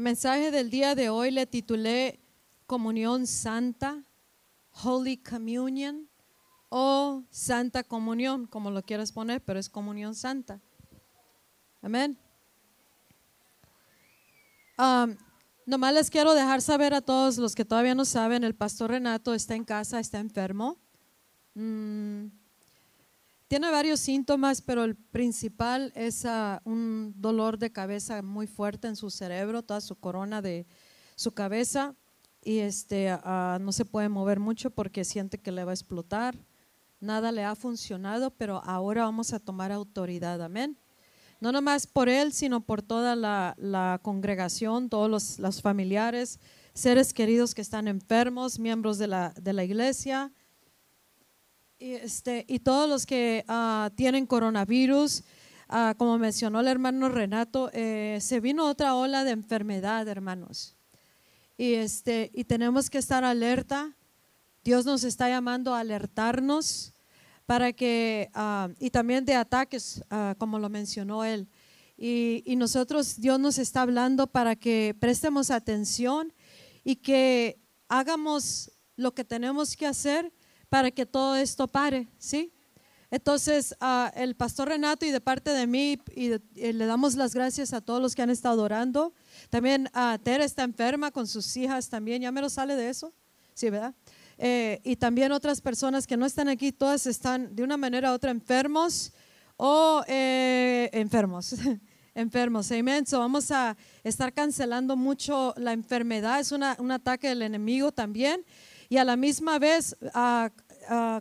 El mensaje del día de hoy le titulé Comunión Santa, Holy Communion o Santa Comunión, como lo quieras poner, pero es Comunión Santa. Amén. Um, nomás les quiero dejar saber a todos los que todavía no saben, el pastor Renato está en casa, está enfermo. Mm, tiene varios síntomas, pero el principal es ah, un dolor de cabeza muy fuerte en su cerebro, toda su corona de su cabeza y este ah, no se puede mover mucho porque siente que le va a explotar. Nada le ha funcionado, pero ahora vamos a tomar autoridad. Amén. No nomás por él, sino por toda la, congregación, todos los, familiares, seres queridos que están enfermos, miembros de la, de la iglesia y, este, y todos los que ah, tienen coronavirus, ah, como mencionó el hermano Renato, eh, se vino otra ola de enfermedad, hermanos. Y, este, y tenemos que estar alerta. Dios nos está llamando a alertarnos para que, ah, y también de ataques, como lo mencionó él. Y, y, nosotros, Dios nos está hablando para que prestemos atención y que hagamos lo que tenemos que hacer para que todo esto pare, ¿sí? Entonces, uh, el pastor Renato y de parte de mí, y, le damos las gracias a todos los que han estado orando. También uh, Tere está enferma con sus hijas también, ya me lo sale de eso, ¿sí, verdad? Eh, y también otras personas que no están aquí, todas están de una manera u otra enfermos o eh, enfermos. enfermos, amén. So vamos a estar cancelando mucho la enfermedad, es una, un ataque del enemigo también y a la misma vez,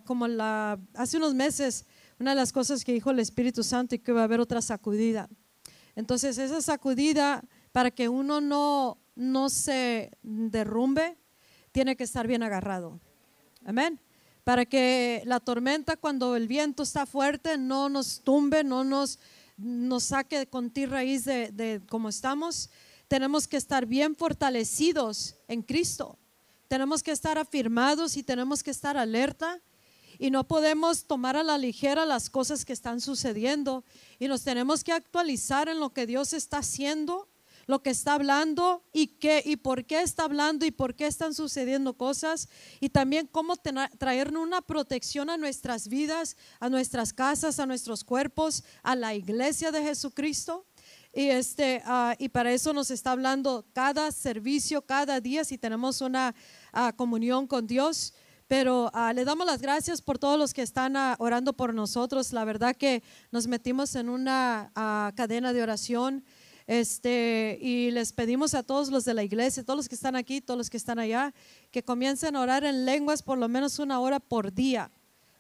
como la, hace unos meses, una de las cosas que dijo el Espíritu Santo y que va a haber otra sacudida. Entonces, esa sacudida, para que uno no, no se derrumbe, tiene que estar bien agarrado. Amén. Para que la tormenta, cuando el viento está fuerte, no nos tumbe, no nos, nos saque con ti raíz de, de como estamos. Tenemos que estar bien fortalecidos en Cristo tenemos que estar afirmados y tenemos que estar alerta y no podemos tomar a la ligera las cosas que están sucediendo y nos tenemos que actualizar en lo que Dios está haciendo, lo que está hablando y qué y por qué está hablando y por qué están sucediendo cosas y también cómo traer una protección a nuestras vidas, a nuestras casas, a nuestros cuerpos, a la iglesia de Jesucristo. Y, este, ah, y para eso nos está hablando cada servicio, cada día, si tenemos una ah, comunión con Dios. Pero ah, le damos las gracias por todos los que están orando por nosotros. La verdad que nos metimos en una cadena de oración. Este, y les pedimos a todos los de la iglesia, todos los que están aquí, todos los que están allá, que comiencen a orar en lenguas por lo menos una hora por día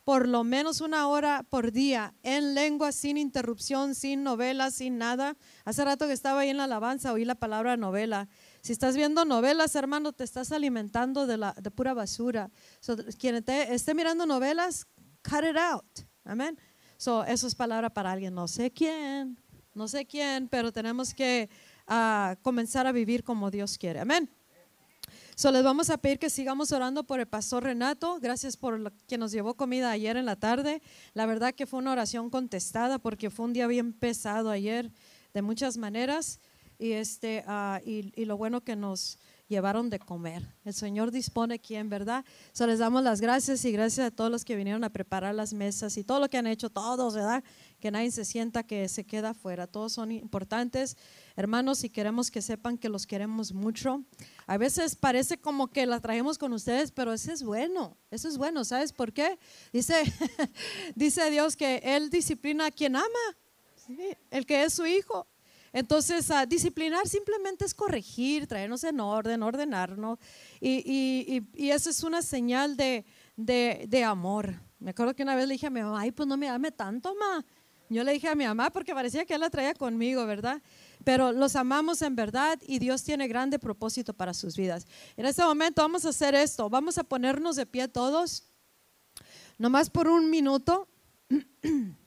por lo menos una hora por día en lengua, sin interrupción, sin novela, sin nada. Hace rato que estaba ahí en la alabanza, oí la palabra novela. Si estás viendo novelas, hermano, te estás alimentando de, la, de pura basura. quien te, esté mirando novelas, cut it out. Amén. So, eso es palabra para alguien, no sé quién, no sé quién, pero tenemos que ah, comenzar a vivir como Dios quiere. Amén. So, les vamos a pedir que sigamos orando por el pastor Renato. Gracias por que nos llevó comida ayer en la tarde. La verdad que fue una oración contestada porque fue un día bien pesado ayer de muchas maneras. Y, este, uh, y, y, lo bueno que nos llevaron de comer. El Señor dispone quién, ¿verdad? So, les damos las gracias y gracias a todos los que vinieron a preparar las mesas y todo lo que han hecho, todos, ¿verdad? Que nadie se sienta que se queda afuera. Todos son importantes. Hermanos, y queremos que sepan que los queremos mucho. A veces parece como que la traemos con ustedes, pero eso es bueno, eso es bueno. ¿Sabes por qué? Dice, dice Dios que Él disciplina a quien ama, el que es su hijo. Entonces, a disciplinar simplemente es corregir, traernos en orden, ordenarnos. Y, y, y, eso es una señal de, de, de, amor. Me acuerdo que una vez le dije a mi mamá, ay, pues no me ame tanto, mamá. Yo le dije a mi mamá porque parecía que él la traía conmigo, ¿verdad? Pero los amamos en verdad y Dios tiene grande propósito para sus vidas. En este momento vamos a hacer esto, vamos a ponernos de pie todos, nomás por un minuto.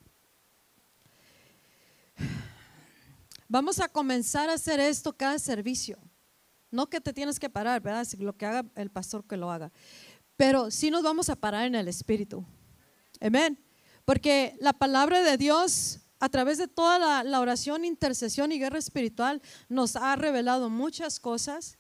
Vamos a comenzar a hacer esto cada servicio. No que te tienes que parar, ¿verdad? Lo que haga el pastor que lo haga. Pero sí nos vamos a parar en el espíritu. Amén. Porque la palabra de Dios a través de toda la, la oración, intercesión y guerra espiritual, nos ha revelado muchas cosas.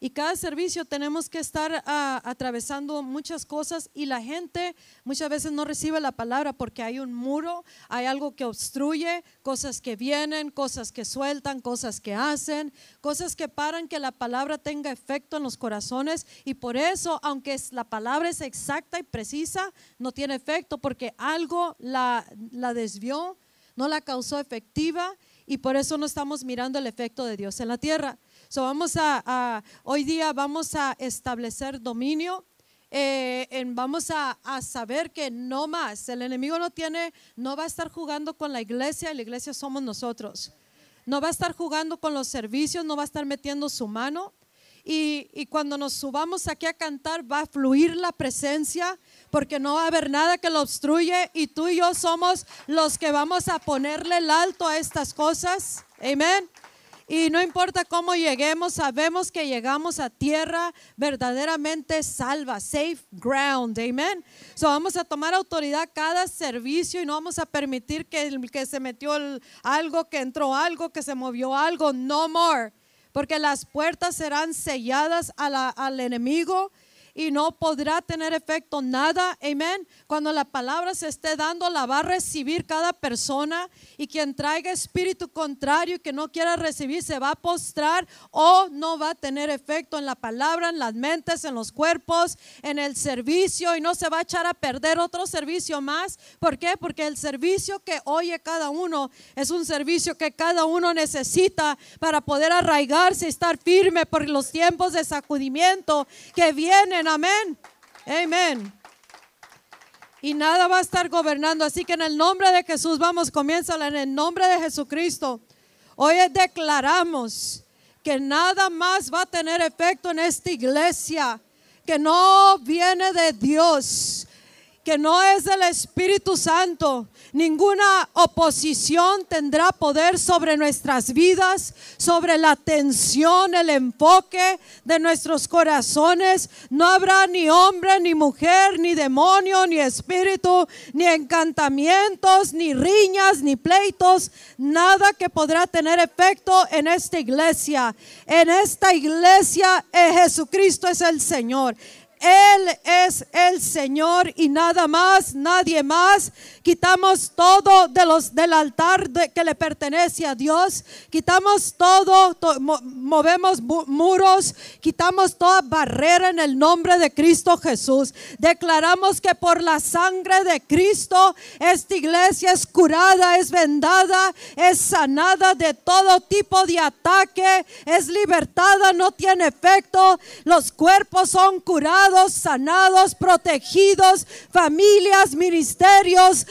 Y cada servicio tenemos que estar ah, atravesando muchas cosas y la gente muchas veces no recibe la palabra porque hay un muro, hay algo que obstruye, cosas que vienen, cosas que sueltan, cosas que hacen, cosas que paran que la palabra tenga efecto en los corazones. Y por eso, aunque la palabra es exacta y precisa, no tiene efecto porque algo la, la desvió, no la causó efectiva y por eso no estamos mirando el efecto de Dios en la tierra vamos a, hoy día vamos a establecer dominio. Eh, vamos a, saber que no más, el enemigo no tiene, no va a estar jugando con la iglesia, la iglesia somos nosotros. No va a estar jugando con los servicios, no va a estar metiendo su mano. Y, y, cuando nos subamos aquí a cantar va a fluir la presencia porque no va a haber nada que lo obstruye y tú y yo somos los que vamos a ponerle el alto a estas cosas. Amén. Y no importa cómo lleguemos, sabemos que llegamos a tierra verdaderamente salva, safe ground, amén. So vamos a tomar autoridad cada servicio y no vamos a permitir que, que se metió algo, que entró algo, que se movió algo, no more. Porque las puertas serán selladas al enemigo y no podrá tener efecto nada. Amén. Cuando la palabra se esté dando, la va a recibir cada persona y quien traiga espíritu contrario y que no quiera recibir se va a postrar o no va a tener efecto en la palabra, en las mentes, en los cuerpos, en el servicio y no se va a echar a perder otro servicio más. ¿Por qué? Porque el servicio que oye cada uno es un servicio que cada uno necesita para poder arraigarse y estar firme por los tiempos de sacudimiento que vienen Amén. Amén. Y nada va a estar gobernando. Así que en el nombre de Jesús, vamos, comienza en el nombre de Jesucristo. Hoy declaramos que nada más va a tener efecto en esta iglesia, que no viene de Dios, que no es del Espíritu Santo, Ninguna oposición tendrá poder sobre nuestras vidas, sobre la atención, el enfoque de nuestros corazones. No habrá ni hombre, ni mujer, ni demonio, ni espíritu, ni encantamientos, ni riñas, ni pleitos. Nada que podrá tener efecto en esta iglesia. En esta iglesia eh, Jesucristo es el Señor. Él es el Señor y nada más, nadie más. Quitamos todo de los, del altar que le pertenece a Dios. Quitamos todo, movemos muros, quitamos toda barrera en el nombre de Cristo Jesús. Declaramos que por la sangre de Cristo esta iglesia es curada, es vendada, es sanada de todo tipo de ataque, es libertada, no tiene efecto. Los cuerpos son curados sanados, protegidos, familias, ministerios,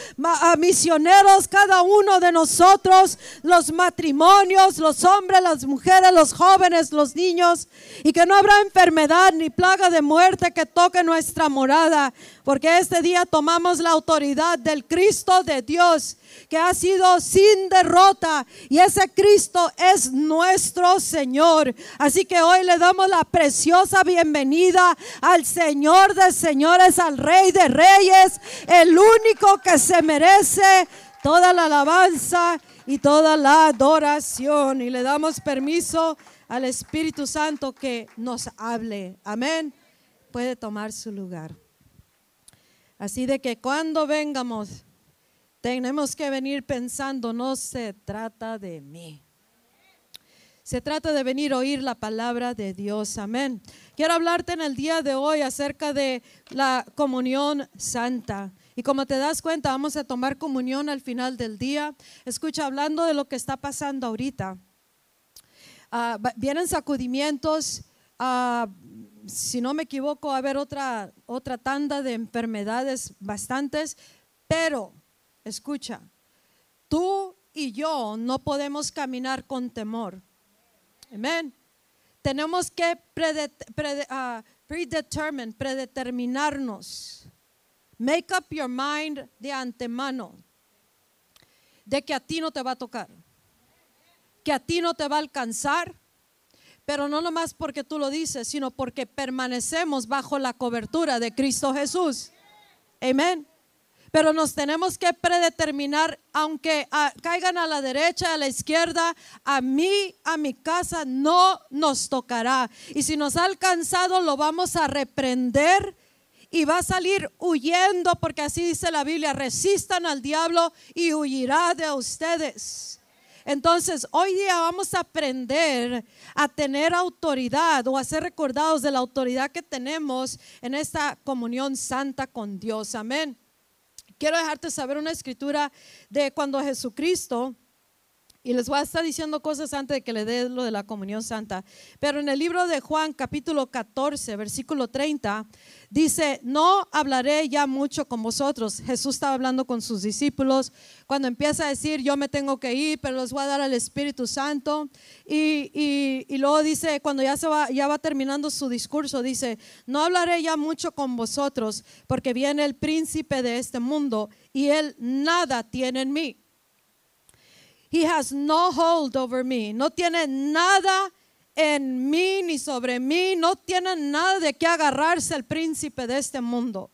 misioneros, cada uno de nosotros, los matrimonios, los hombres, las mujeres, los jóvenes, los niños, y que no habrá enfermedad ni plaga de muerte que toque nuestra morada, porque este día tomamos la autoridad del Cristo de Dios que ha sido sin derrota y ese Cristo es nuestro Señor. Así que hoy le damos la preciosa bienvenida al Señor de señores, al Rey de reyes, el único que se merece toda la alabanza y toda la adoración. Y le damos permiso al Espíritu Santo que nos hable. Amén. Puede tomar su lugar. Así de que cuando vengamos tenemos que venir pensando, no se trata de mí. Se trata de venir a oír la palabra de Dios. Amén. Quiero hablarte en el día de hoy acerca de la comunión santa. Y como te das cuenta, vamos a tomar comunión al final del día. Escucha, hablando de lo que está pasando ahorita. Ah, vienen sacudimientos. Ah, si no me equivoco, a haber otra, otra tanda de enfermedades bastantes. Pero Escucha, tú y yo no podemos caminar con temor. Amén. Tenemos que ah, predeterminar, predeterminarnos. Make up your mind de antemano de que a ti no te va a tocar, que a ti no te va a alcanzar, pero no nomás porque tú lo dices, sino porque permanecemos bajo la cobertura de Cristo Jesús. Amén pero nos tenemos que predeterminar, aunque ah, caigan a la derecha, a la izquierda, a mí, a mi casa, no nos tocará. Y si nos ha alcanzado, lo vamos a reprender y va a salir huyendo, porque así dice la Biblia, resistan al diablo y huirá de ustedes. Entonces, hoy día vamos a aprender a tener autoridad o a ser recordados de la autoridad que tenemos en esta comunión santa con Dios. Amén. Quiero dejarte saber una escritura de cuando Jesucristo y les voy a estar diciendo cosas antes de que le dé lo de la comunión santa. Pero en el libro de Juan capítulo 14, versículo 30, dice, no hablaré ya mucho con vosotros. Jesús estaba hablando con sus discípulos cuando empieza a decir, yo me tengo que ir, pero les voy a dar al Espíritu Santo. Y, y, luego dice, cuando ya, se va, ya va terminando su discurso, dice, no hablaré ya mucho con vosotros, porque viene el príncipe de este mundo y él nada tiene en mí He has no hold over me. No tiene nada en mí ni sobre mí. No tiene nada de qué agarrarse el príncipe de este mundo.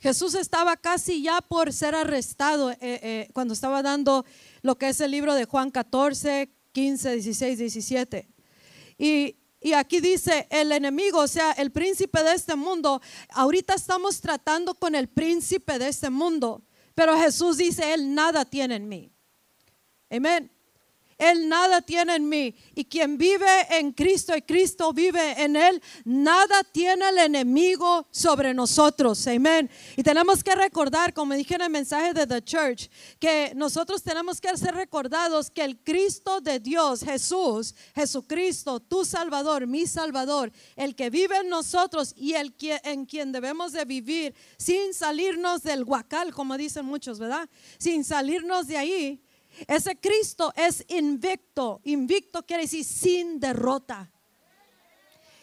Jesús estaba casi ya por ser arrestado eh, eh, cuando estaba dando lo que es el libro de Juan 14, 15, 16, 17. Y, y aquí dice el enemigo, o sea, el príncipe de este mundo. Ahorita estamos tratando con el príncipe de este mundo, pero Jesús dice, Él nada tiene en mí. Amén. Él nada tiene en mí. Y quien vive en Cristo y Cristo vive en Él, nada tiene el enemigo sobre nosotros. Amén. Y tenemos que recordar, como dije en el mensaje de The Church, que nosotros tenemos que ser recordados que el Cristo de Dios, Jesús, Jesucristo, tu Salvador, mi Salvador, el que vive en nosotros y el que, en quien debemos de vivir sin salirnos del guacal, como dicen muchos, ¿verdad? Sin salirnos de ahí ese Cristo es invicto. Invicto quiere decir sin derrota.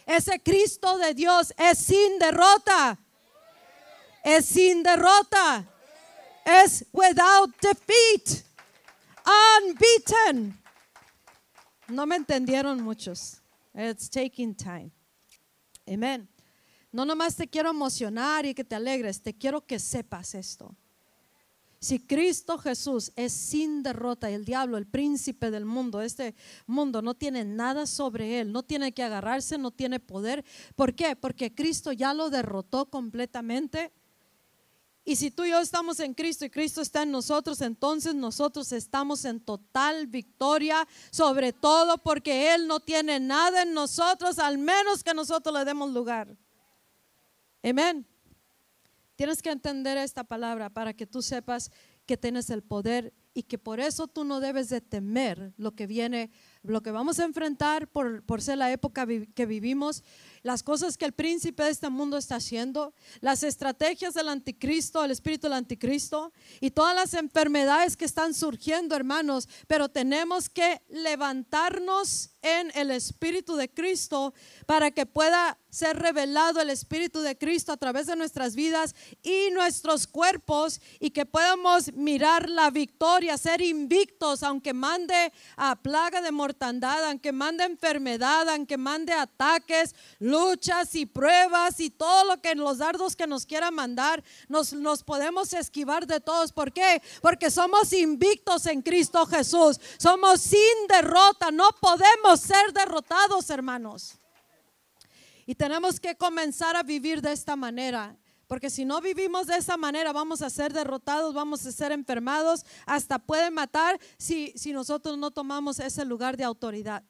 Ese Cristo de Dios es sin derrota. Es sin derrota. Es without defeat. Unbeaten. No me entendieron muchos. It's taking time. Amen. No nomás te quiero emocionar y que te alegres, te quiero que sepas esto. Si Cristo Jesús es sin derrota el diablo, el príncipe del mundo, este mundo no tiene nada sobre él, no tiene que agarrarse, no tiene poder. ¿Por qué? Porque Cristo ya lo derrotó completamente. Y si tú y yo estamos en Cristo y Cristo está en nosotros, entonces nosotros estamos en total victoria, sobre todo porque Él no tiene nada en nosotros, al menos que nosotros le demos lugar. Amén. Tienes que entender esta palabra para que tú sepas que tienes el poder y que por eso tú no debes de temer lo que viene, lo que vamos a enfrentar por, por ser la época que vivimos las cosas que el príncipe de este mundo está haciendo, las estrategias del anticristo, el espíritu del anticristo y todas las enfermedades que están surgiendo, hermanos. Pero tenemos que levantarnos en el espíritu de Cristo para que pueda ser revelado el espíritu de Cristo a través de nuestras vidas y nuestros cuerpos y que podamos mirar la victoria, ser invictos, aunque mande a plaga de mortandad, aunque mande enfermedad, aunque mande ataques, luchas y pruebas y todo lo que los dardos que nos quiera mandar, nos, nos podemos esquivar de todos. ¿Por qué? Porque somos invictos en Cristo Jesús. Somos sin derrota. No podemos ser derrotados, hermanos. Y tenemos que comenzar a vivir de esta manera. Porque si no vivimos de esa manera, vamos a ser derrotados, vamos a ser enfermados, hasta pueden matar si, si nosotros no tomamos ese lugar de autoridad.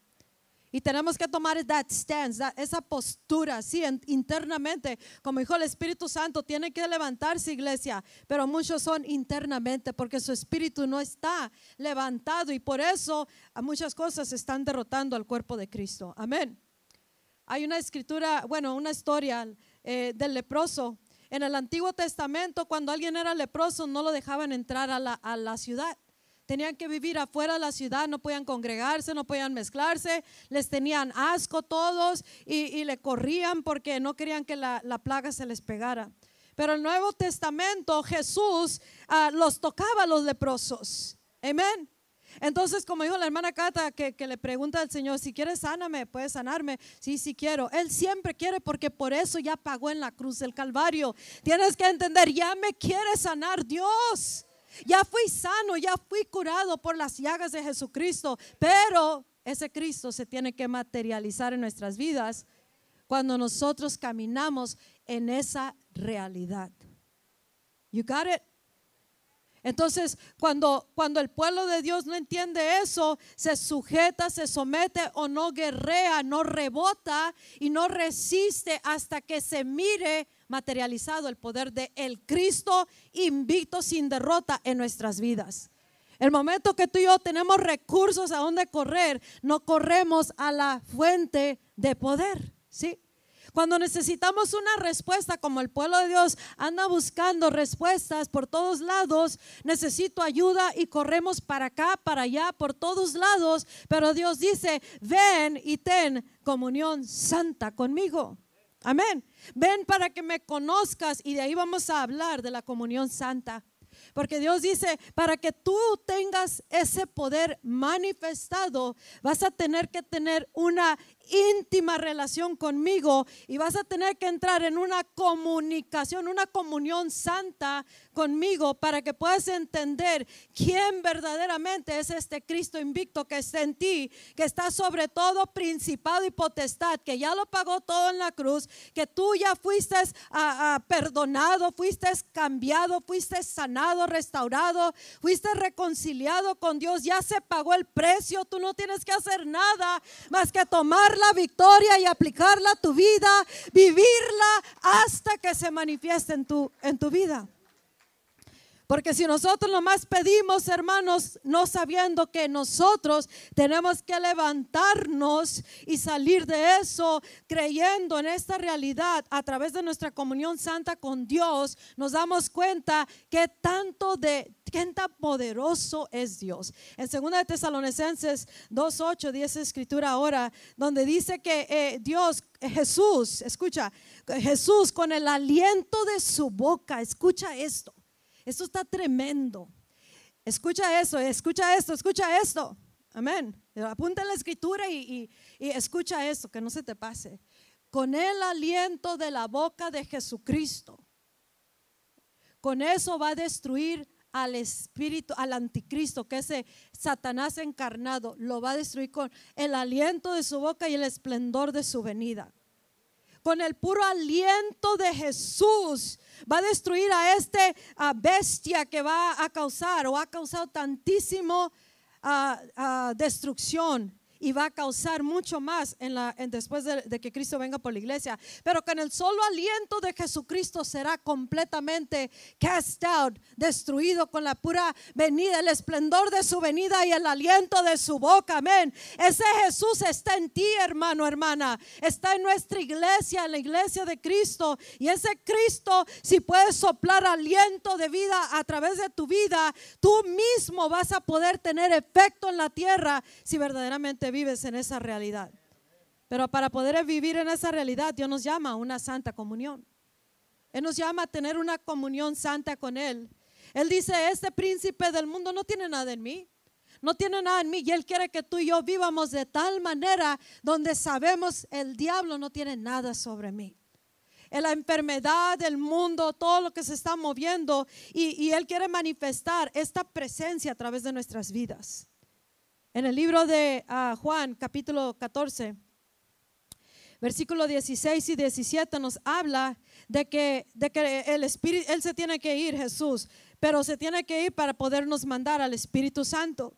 Y tenemos que tomar that stance, esa postura, sí, internamente. Como dijo el Espíritu Santo, tiene que levantarse iglesia, pero muchos son internamente porque su espíritu no está levantado y por eso muchas cosas están derrotando al cuerpo de Cristo. Amén. Hay una escritura, bueno, una historia eh, del leproso. En el Antiguo Testamento, cuando alguien era leproso, no lo dejaban entrar a la, a la ciudad tenían que vivir afuera de la ciudad, no podían congregarse, no podían mezclarse, les tenían asco todos y, le corrían porque no querían que la, plaga se les pegara. Pero el Nuevo Testamento Jesús ah, los tocaba a los leprosos. Amén. Entonces, como dijo la hermana Cata, que, que, le pregunta al Señor, si quieres sáname, puedes sanarme. Sí, sí quiero. Él siempre quiere porque por eso ya pagó en la cruz del Calvario. Tienes que entender, ya me quiere sanar Dios. Ya fui sano, ya fui curado por las llagas de Jesucristo. Pero ese Cristo se tiene que materializar en nuestras vidas cuando nosotros caminamos en esa realidad. You got it? Entonces, cuando, cuando el pueblo de Dios no entiende eso, se sujeta, se somete o no guerrea, no rebota y no resiste hasta que se mire materializado el poder de el Cristo invicto sin derrota en nuestras vidas. El momento que tú y yo tenemos recursos a donde correr, no corremos a la fuente de poder, ¿sí? Cuando necesitamos una respuesta, como el pueblo de Dios anda buscando respuestas por todos lados, necesito ayuda y corremos para acá, para allá, por todos lados. Pero Dios dice, ven y ten comunión santa conmigo. Amén. Ven para que me conozcas y de ahí vamos a hablar de la comunión santa. Porque Dios dice, para que tú tengas ese poder manifestado, vas a tener que tener una íntima relación conmigo y vas a tener que entrar en una comunicación, una comunión santa conmigo para que puedas entender quién verdaderamente es este Cristo invicto que está en ti, que está sobre todo principado y potestad, que ya lo pagó todo en la cruz, que tú ya fuiste ah, ah, perdonado, fuiste cambiado, fuiste sanado, restaurado, fuiste reconciliado con Dios, ya se pagó el precio, tú no tienes que hacer nada más que tomar la victoria y aplicarla a tu vida, vivirla hasta que se manifieste en tu, en tu vida. Porque si nosotros nomás pedimos, hermanos, no sabiendo que nosotros tenemos que levantarnos y salir de eso, creyendo en esta realidad a través de nuestra comunión santa con Dios, nos damos cuenta que tanto de qué tan poderoso es Dios. En 2 de Tesalonicenses 2:8 dice escritura ahora, donde dice que eh, Dios Jesús, escucha, Jesús con el aliento de su boca, escucha esto esto está tremendo. Escucha eso, escucha esto, escucha esto. Amén. Apunta en la escritura y, escucha esto, que no se te pase. Con el aliento de la boca de Jesucristo, con eso va a destruir al espíritu, al anticristo, que ese Satanás encarnado, lo va a destruir con el aliento de su boca y el esplendor de su venida con el puro aliento de Jesús, va a destruir a este bestia que va a causar o ha causado tantísimo ah, ah, destrucción y va a causar mucho más en la, después de, que Cristo venga por la iglesia. Pero con el solo aliento de Jesucristo será completamente cast out, destruido con la pura venida, el esplendor de su venida y el aliento de su boca. Amén. Ese Jesús está en ti, hermano, hermana. Está en nuestra iglesia, en la iglesia de Cristo. Y ese Cristo, si puedes soplar aliento de vida a través de tu vida, tú mismo vas a poder tener efecto en la tierra si verdaderamente vives en esa realidad. Pero para poder vivir en esa realidad, Dios nos llama a una santa comunión. Él nos llama a tener una comunión santa con Él. Él dice, este príncipe del mundo no tiene nada en mí. No tiene nada en mí y Él quiere que tú y yo vivamos de tal manera donde sabemos el diablo no tiene nada sobre mí. La enfermedad del mundo, todo lo que se está moviendo y, Él quiere manifestar esta presencia a través de nuestras vidas. En el libro de ah, Juan, capítulo 14, versículo 16 y 17 nos habla de que, de que el Espíritu, Él se tiene que ir, Jesús, pero se tiene que ir para podernos mandar al Espíritu Santo.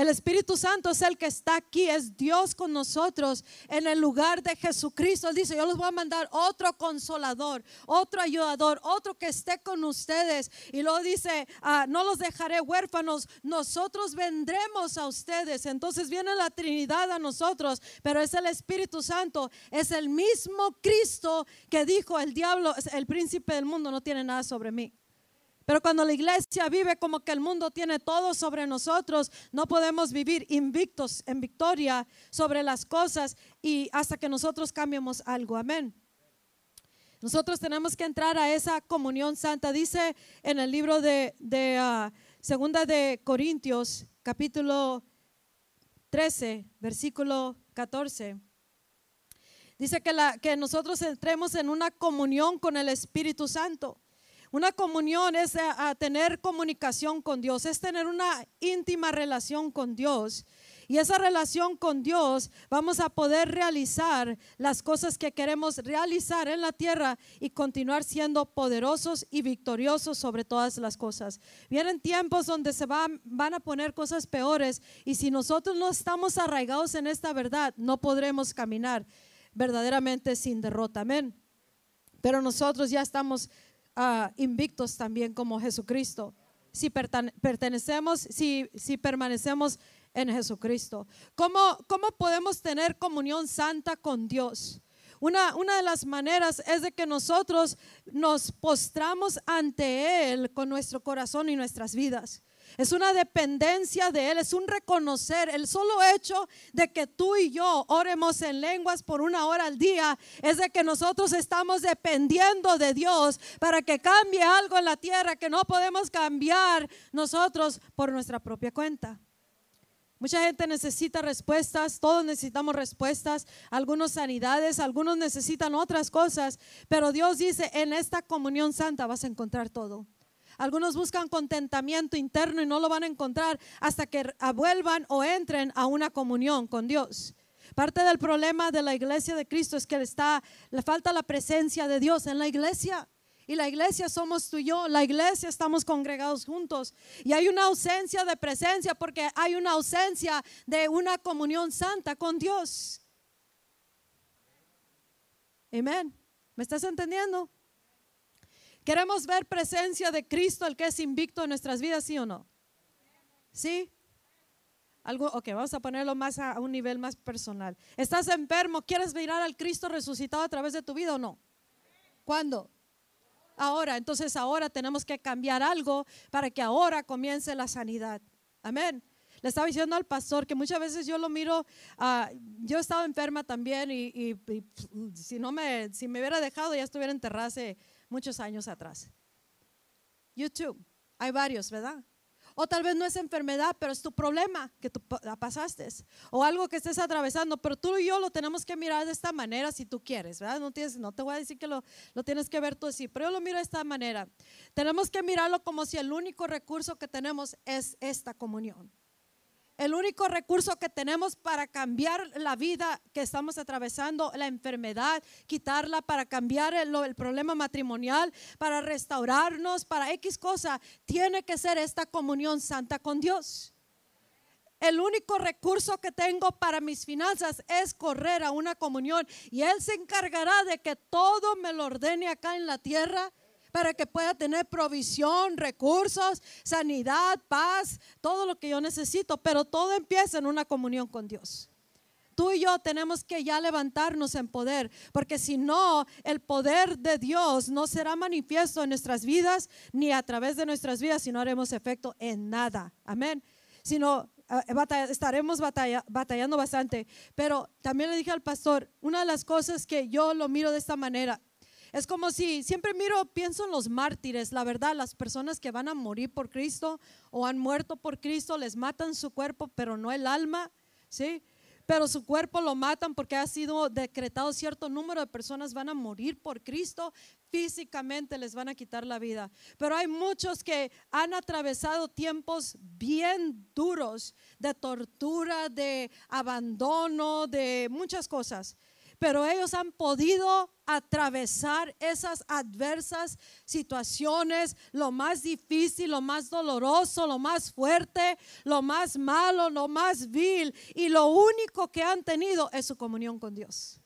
El Espíritu Santo es el que está aquí, es Dios con nosotros en el lugar de Jesucristo. Él dice, yo les voy a mandar otro consolador, otro ayudador, otro que esté con ustedes. Y luego dice, ah, no los dejaré huérfanos, nosotros vendremos a ustedes. Entonces viene la Trinidad a nosotros, pero es el Espíritu Santo, es el mismo Cristo que dijo, el diablo, el príncipe del mundo no tiene nada sobre mí. Pero cuando la iglesia vive como que el mundo tiene todo sobre nosotros, no podemos vivir invictos en victoria sobre las cosas y hasta que nosotros cambiemos algo. Amén. Nosotros tenemos que entrar a esa comunión santa. Dice en el libro de, de uh, segunda de Corintios, capítulo 13, versículo 14. Dice que, la, que nosotros entremos en una comunión con el Espíritu Santo. Una comunión es a, tener comunicación con Dios, es tener una íntima relación con Dios. Y esa relación con Dios vamos a poder realizar las cosas que queremos realizar en la tierra y continuar siendo poderosos y victoriosos sobre todas las cosas. Vienen tiempos donde se van, van a poner cosas peores y si nosotros no estamos arraigados en esta verdad, no podremos caminar verdaderamente sin derrota. Amén. Pero nosotros ya estamos ah, invictos también como Jesucristo. Si pertenecemos, si, si permanecemos en Jesucristo. ¿Cómo, cómo podemos tener comunión santa con Dios? Una, una, de las maneras es de que nosotros nos postramos ante Él con nuestro corazón y nuestras vidas. Es una dependencia de Él, es un reconocer. El solo hecho de que tú y yo oremos en lenguas por una hora al día es de que nosotros estamos dependiendo de Dios para que cambie algo en la tierra que no podemos cambiar nosotros por nuestra propia cuenta. Mucha gente necesita respuestas, todos necesitamos respuestas, algunos sanidades, algunos necesitan otras cosas, pero Dios dice, en esta comunión santa vas a encontrar todo. Algunos buscan contentamiento interno y no lo van a encontrar hasta que vuelvan o entren a una comunión con Dios. Parte del problema de la iglesia de Cristo es que le falta la presencia de Dios en la iglesia. Y la iglesia somos tú y yo, la iglesia estamos congregados juntos. Y hay una ausencia de presencia porque hay una ausencia de una comunión santa con Dios. Amén. ¿Me estás entendiendo? ¿Queremos ver presencia de Cristo, el que es invicto en nuestras vidas, sí o no? ¿Sí? Algo, ok, vamos a ponerlo más a, un nivel más personal. ¿Estás enfermo? ¿Quieres mirar al Cristo resucitado a través de tu vida o no? ¿Cuándo? ahora. Entonces ahora tenemos que cambiar algo para que ahora comience la sanidad. Amén. Le estaba diciendo al pastor que muchas veces yo lo miro, uh, yo he estado enferma también y, si, no me, si me hubiera dejado ya estuviera enterrada hace muchos años atrás. YouTube, hay varios, ¿verdad? O tal vez no es enfermedad, pero es tu problema que tú pasaste. O algo que estés atravesando. Pero tú y yo lo tenemos que mirar de esta manera si tú quieres, ¿verdad? No te voy a decir que lo, lo tienes que ver tú así, pero yo lo miro de esta manera. Tenemos que mirarlo como si el único recurso que tenemos es esta comunión el único recurso que tenemos para cambiar la vida que estamos atravesando, la enfermedad, quitarla, para cambiar el, problema matrimonial, para restaurarnos, para X cosa, tiene que ser esta comunión santa con Dios. El único recurso que tengo para mis finanzas es correr a una comunión y Él se encargará de que todo me lo ordene acá en la tierra para que pueda tener provisión, recursos, sanidad, paz, todo lo que yo necesito, pero todo empieza en una comunión con Dios. Tú y yo tenemos que ya levantarnos en poder, porque si no, el poder de Dios no será manifiesto en nuestras vidas ni a través de nuestras vidas, si no haremos efecto en nada. Amén. Sino eh, estaremos batallando bastante. Pero también le dije al pastor, una de las cosas que yo lo miro de esta manera, es como si siempre miro, pienso en los mártires, la verdad, las personas que van a morir por Cristo o han muerto por Cristo, les matan su cuerpo, pero no el alma, ¿sí? Pero su cuerpo lo matan porque ha sido decretado cierto número de personas van a morir por Cristo, físicamente les van a quitar la vida. Pero hay muchos que han atravesado tiempos bien duros de tortura, de abandono, de muchas cosas pero ellos han podido atravesar esas adversas situaciones, lo más difícil, lo más doloroso, lo más fuerte, lo más malo, lo más vil, y lo único que han tenido es su comunión con Dios.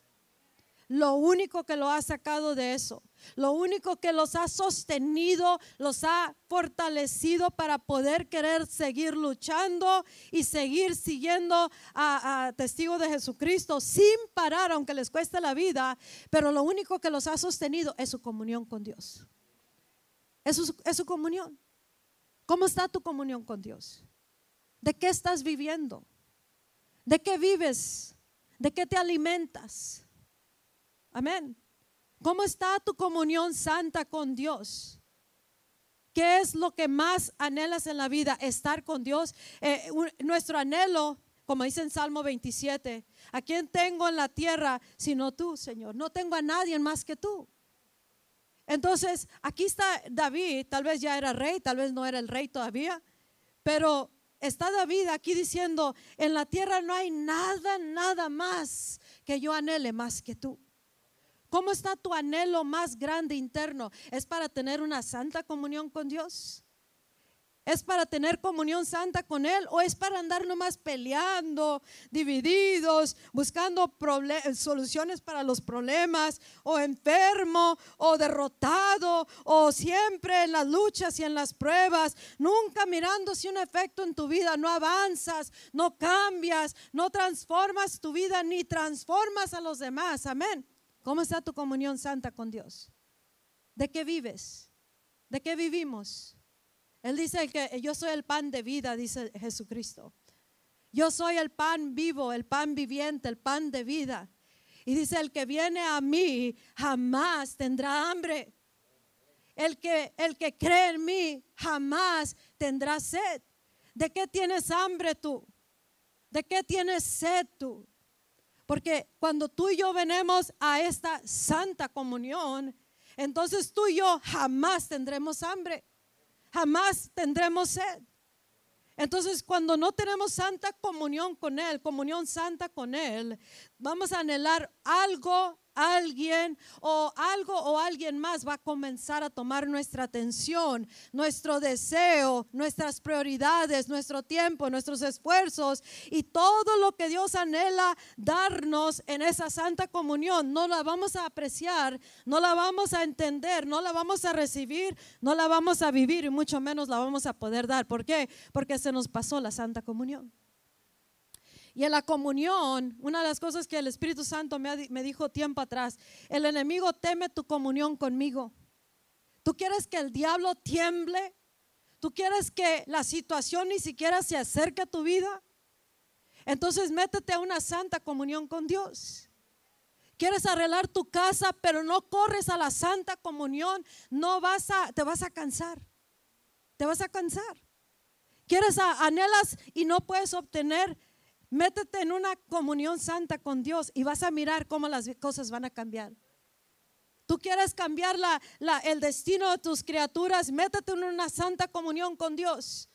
Lo único que lo ha sacado de eso. Lo único que los ha sostenido, los ha fortalecido para poder querer seguir luchando y seguir siguiendo a, testigo de Jesucristo sin parar, aunque les cueste la vida. Pero lo único que los ha sostenido es su comunión con Dios. Es su comunión. ¿Cómo está tu comunión con Dios? ¿De qué estás viviendo? ¿De qué vives? ¿De qué te alimentas? Amén. ¿Cómo está tu comunión santa con Dios? ¿Qué es lo que más anhelas en la vida? Estar con Dios. Eh, nuestro anhelo, como dice en Salmo 27, ¿a quién tengo en la tierra sino tú, Señor? No tengo a nadie más que tú. Entonces, aquí está David, tal vez ya era rey, tal vez no era el rey todavía, pero está David aquí diciendo, en la tierra no hay nada, nada más que yo anhele más que tú. ¿Cómo está tu anhelo más grande interno? ¿Es para tener una santa comunión con Dios? ¿Es para tener comunión santa con Él o es para andar nomás peleando, divididos, buscando soluciones para los problemas o enfermo o derrotado o siempre en las luchas y en las pruebas, nunca mirando si un efecto en tu vida, no avanzas, no cambias, no transformas tu vida ni transformas a los demás? Amén. ¿Cómo está tu comunión santa con Dios? ¿De qué vives? ¿De qué vivimos? Él dice que yo soy el pan de vida, dice Jesucristo. Yo soy el pan vivo, el pan viviente, el pan de vida. Y dice, el que viene a mí jamás tendrá hambre. El que, el que cree en mí jamás tendrá sed. ¿De qué tienes hambre tú? ¿De qué tienes sed tú? Porque cuando tú y yo venemos a esta santa comunión, entonces tú y yo jamás tendremos hambre, jamás tendremos sed. Entonces, cuando no tenemos santa comunión con Él, comunión santa con Él, vamos a anhelar algo alguien o algo o alguien más va a comenzar a tomar nuestra atención, nuestro deseo, nuestras prioridades, nuestro tiempo, nuestros esfuerzos y todo lo que Dios anhela darnos en esa santa comunión. No la vamos a apreciar, no la vamos a entender, no la vamos a recibir, no la vamos a vivir y mucho menos la vamos a poder dar. ¿Por qué? Porque se nos pasó la santa comunión. Y en la comunión, una de las cosas que el Espíritu Santo me, me dijo tiempo atrás, el enemigo teme tu comunión conmigo. ¿Tú quieres que el diablo tiemble? ¿Tú quieres que la situación ni siquiera se acerque a tu vida? Entonces métete a una santa comunión con Dios. Quieres arreglar tu casa, pero no corres a la santa comunión, no vas a te vas a cansar. Te vas a cansar. Quieres anhelas y no puedes obtener Métete en una comunión santa con Dios y vas a mirar cómo las cosas van a cambiar. Tú quieres cambiar el destino de tus criaturas, métete en una santa comunión con Dios.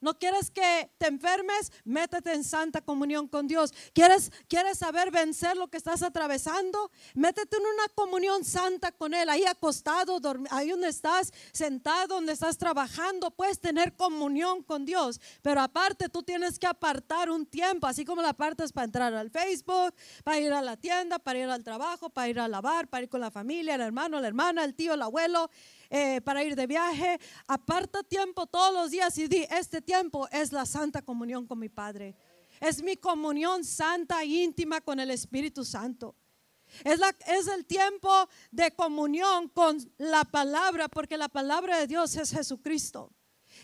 ¿No quieres que te enfermes? Métete en santa comunión con Dios. ¿Quieres, ¿Quieres saber vencer lo que estás atravesando? Métete en una comunión santa con Él. Ahí acostado, ahí donde estás, sentado, donde estás trabajando, puedes tener comunión con Dios. Pero aparte tú tienes que apartar un tiempo, así como la apartas para entrar al Facebook, para ir a la tienda, para ir al trabajo, para ir a lavar, para ir con la familia, el hermano, la hermana, el tío, el abuelo. Eh, para ir de viaje. Aparta tiempo todos los días y di, este tiempo es la santa comunión con mi Padre. Es mi comunión santa e íntima con el Espíritu Santo. Es, la, es el tiempo de comunión con la palabra, porque la palabra de Dios es Jesucristo.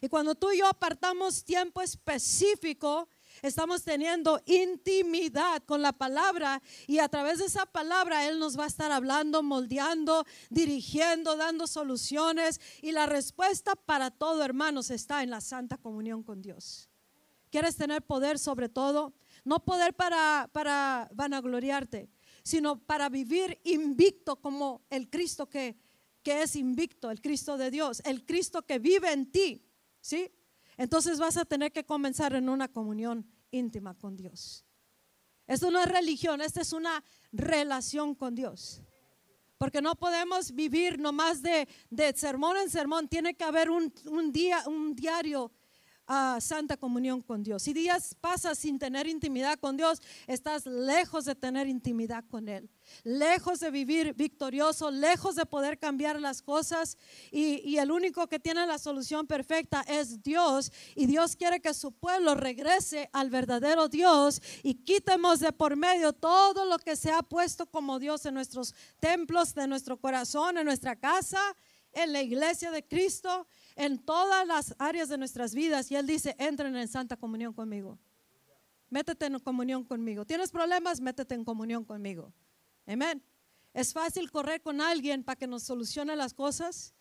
Y cuando tú y yo apartamos tiempo específico, estamos teniendo intimidad con la palabra y a través de esa palabra Él nos va a estar hablando, moldeando, dirigiendo, dando soluciones y la respuesta para todo, hermanos, está en la santa comunión con Dios. ¿Quieres tener poder sobre todo? No poder para, para vanagloriarte, sino para vivir invicto como el Cristo que, que es invicto, el Cristo de Dios, el Cristo que vive en ti, ¿sí? Entonces vas a tener que comenzar en una comunión íntima con Dios. Esto no es religión, esta es una relación con Dios. Porque no podemos vivir nomás de, de sermón en sermón. Tiene que haber un, un día, un diario a santa comunión con Dios. Si días pasas sin tener intimidad con Dios, estás lejos de tener intimidad con Él, lejos de vivir victorioso, lejos de poder cambiar las cosas y, el único que tiene la solución perfecta es Dios y Dios quiere que su pueblo regrese al verdadero Dios y quitemos de por medio todo lo que se ha puesto como Dios en nuestros templos, de nuestro corazón, en nuestra casa, en la iglesia de Cristo en todas las áreas de nuestras vidas y Él dice, entren en santa comunión conmigo. Métete en comunión conmigo. ¿Tienes problemas? Métete en comunión conmigo. Amén. Es fácil correr con alguien para que nos solucione las cosas.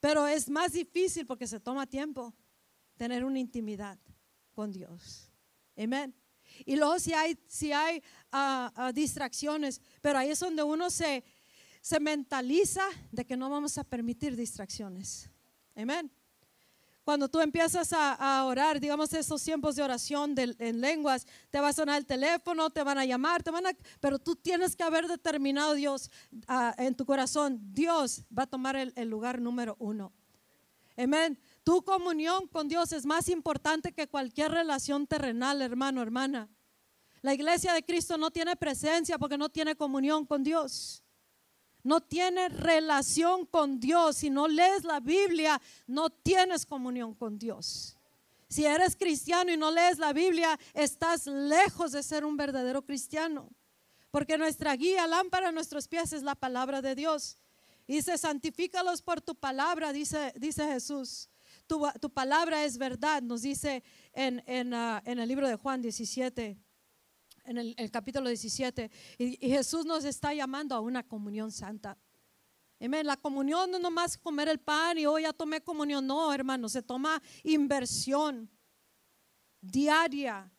Pero es más difícil porque se toma tiempo tener una intimidad con Dios. Amén. Y luego si hay, si hay ah, distracciones, pero ahí es donde uno se, se mentaliza de que no vamos a permitir distracciones. Amén. Cuando tú empiezas a, orar, digamos esos tiempos de oración en lenguas, te va a sonar el teléfono, te van a llamar, te van a, pero tú tienes que haber determinado Dios en tu corazón, Dios va a tomar el, el lugar número uno. Amén. Tu comunión con Dios es más importante que cualquier relación terrenal, hermano, hermana. La iglesia de Cristo no tiene presencia porque no tiene comunión con Dios no tienes relación con Dios, si no lees la Biblia, no tienes comunión con Dios. Si eres cristiano y no lees la Biblia, estás lejos de ser un verdadero cristiano. Porque nuestra guía, lámpara a nuestros pies es la palabra de Dios. Dice, santifícalos por tu palabra, dice, dice Jesús. Tu, palabra es verdad, nos dice en, ah, en el libro de Juan 17 en el, capítulo 17. Y, Jesús nos está llamando a una comunión santa. Amén. La comunión no nomás comer el pan y hoy ya tomé comunión. No, hermano, se toma inversión diaria,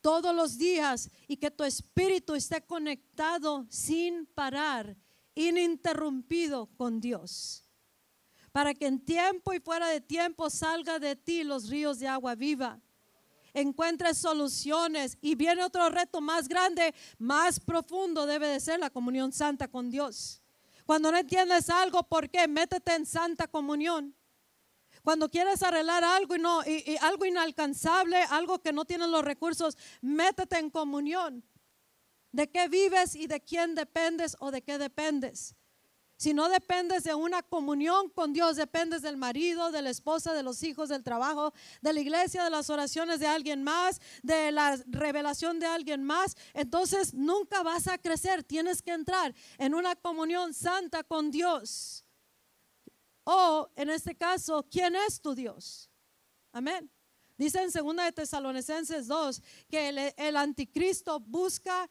todos los días, y que tu espíritu esté conectado sin parar, ininterrumpido con Dios. Para que en tiempo y fuera de tiempo salga de ti los ríos de agua viva encuentres soluciones y viene otro reto más grande, más profundo debe de ser la comunión santa con Dios. Cuando no entiendes algo, ¿por qué? Métete en santa comunión. Cuando quieres arreglar algo y no y, algo inalcanzable, algo que no tienen los recursos, métete en comunión. ¿De qué vives y de quién dependes o de qué dependes? Si no dependes de una comunión con Dios, dependes del marido, de la esposa, de los hijos, del trabajo, de la iglesia, de las oraciones de alguien más, de la revelación de alguien más, entonces nunca vas a crecer. Tienes que entrar en una comunión santa con Dios. O en este caso, ¿quién es tu Dios? Amén. Dice en 2 de Tesalonicenses 2 que el, el anticristo busca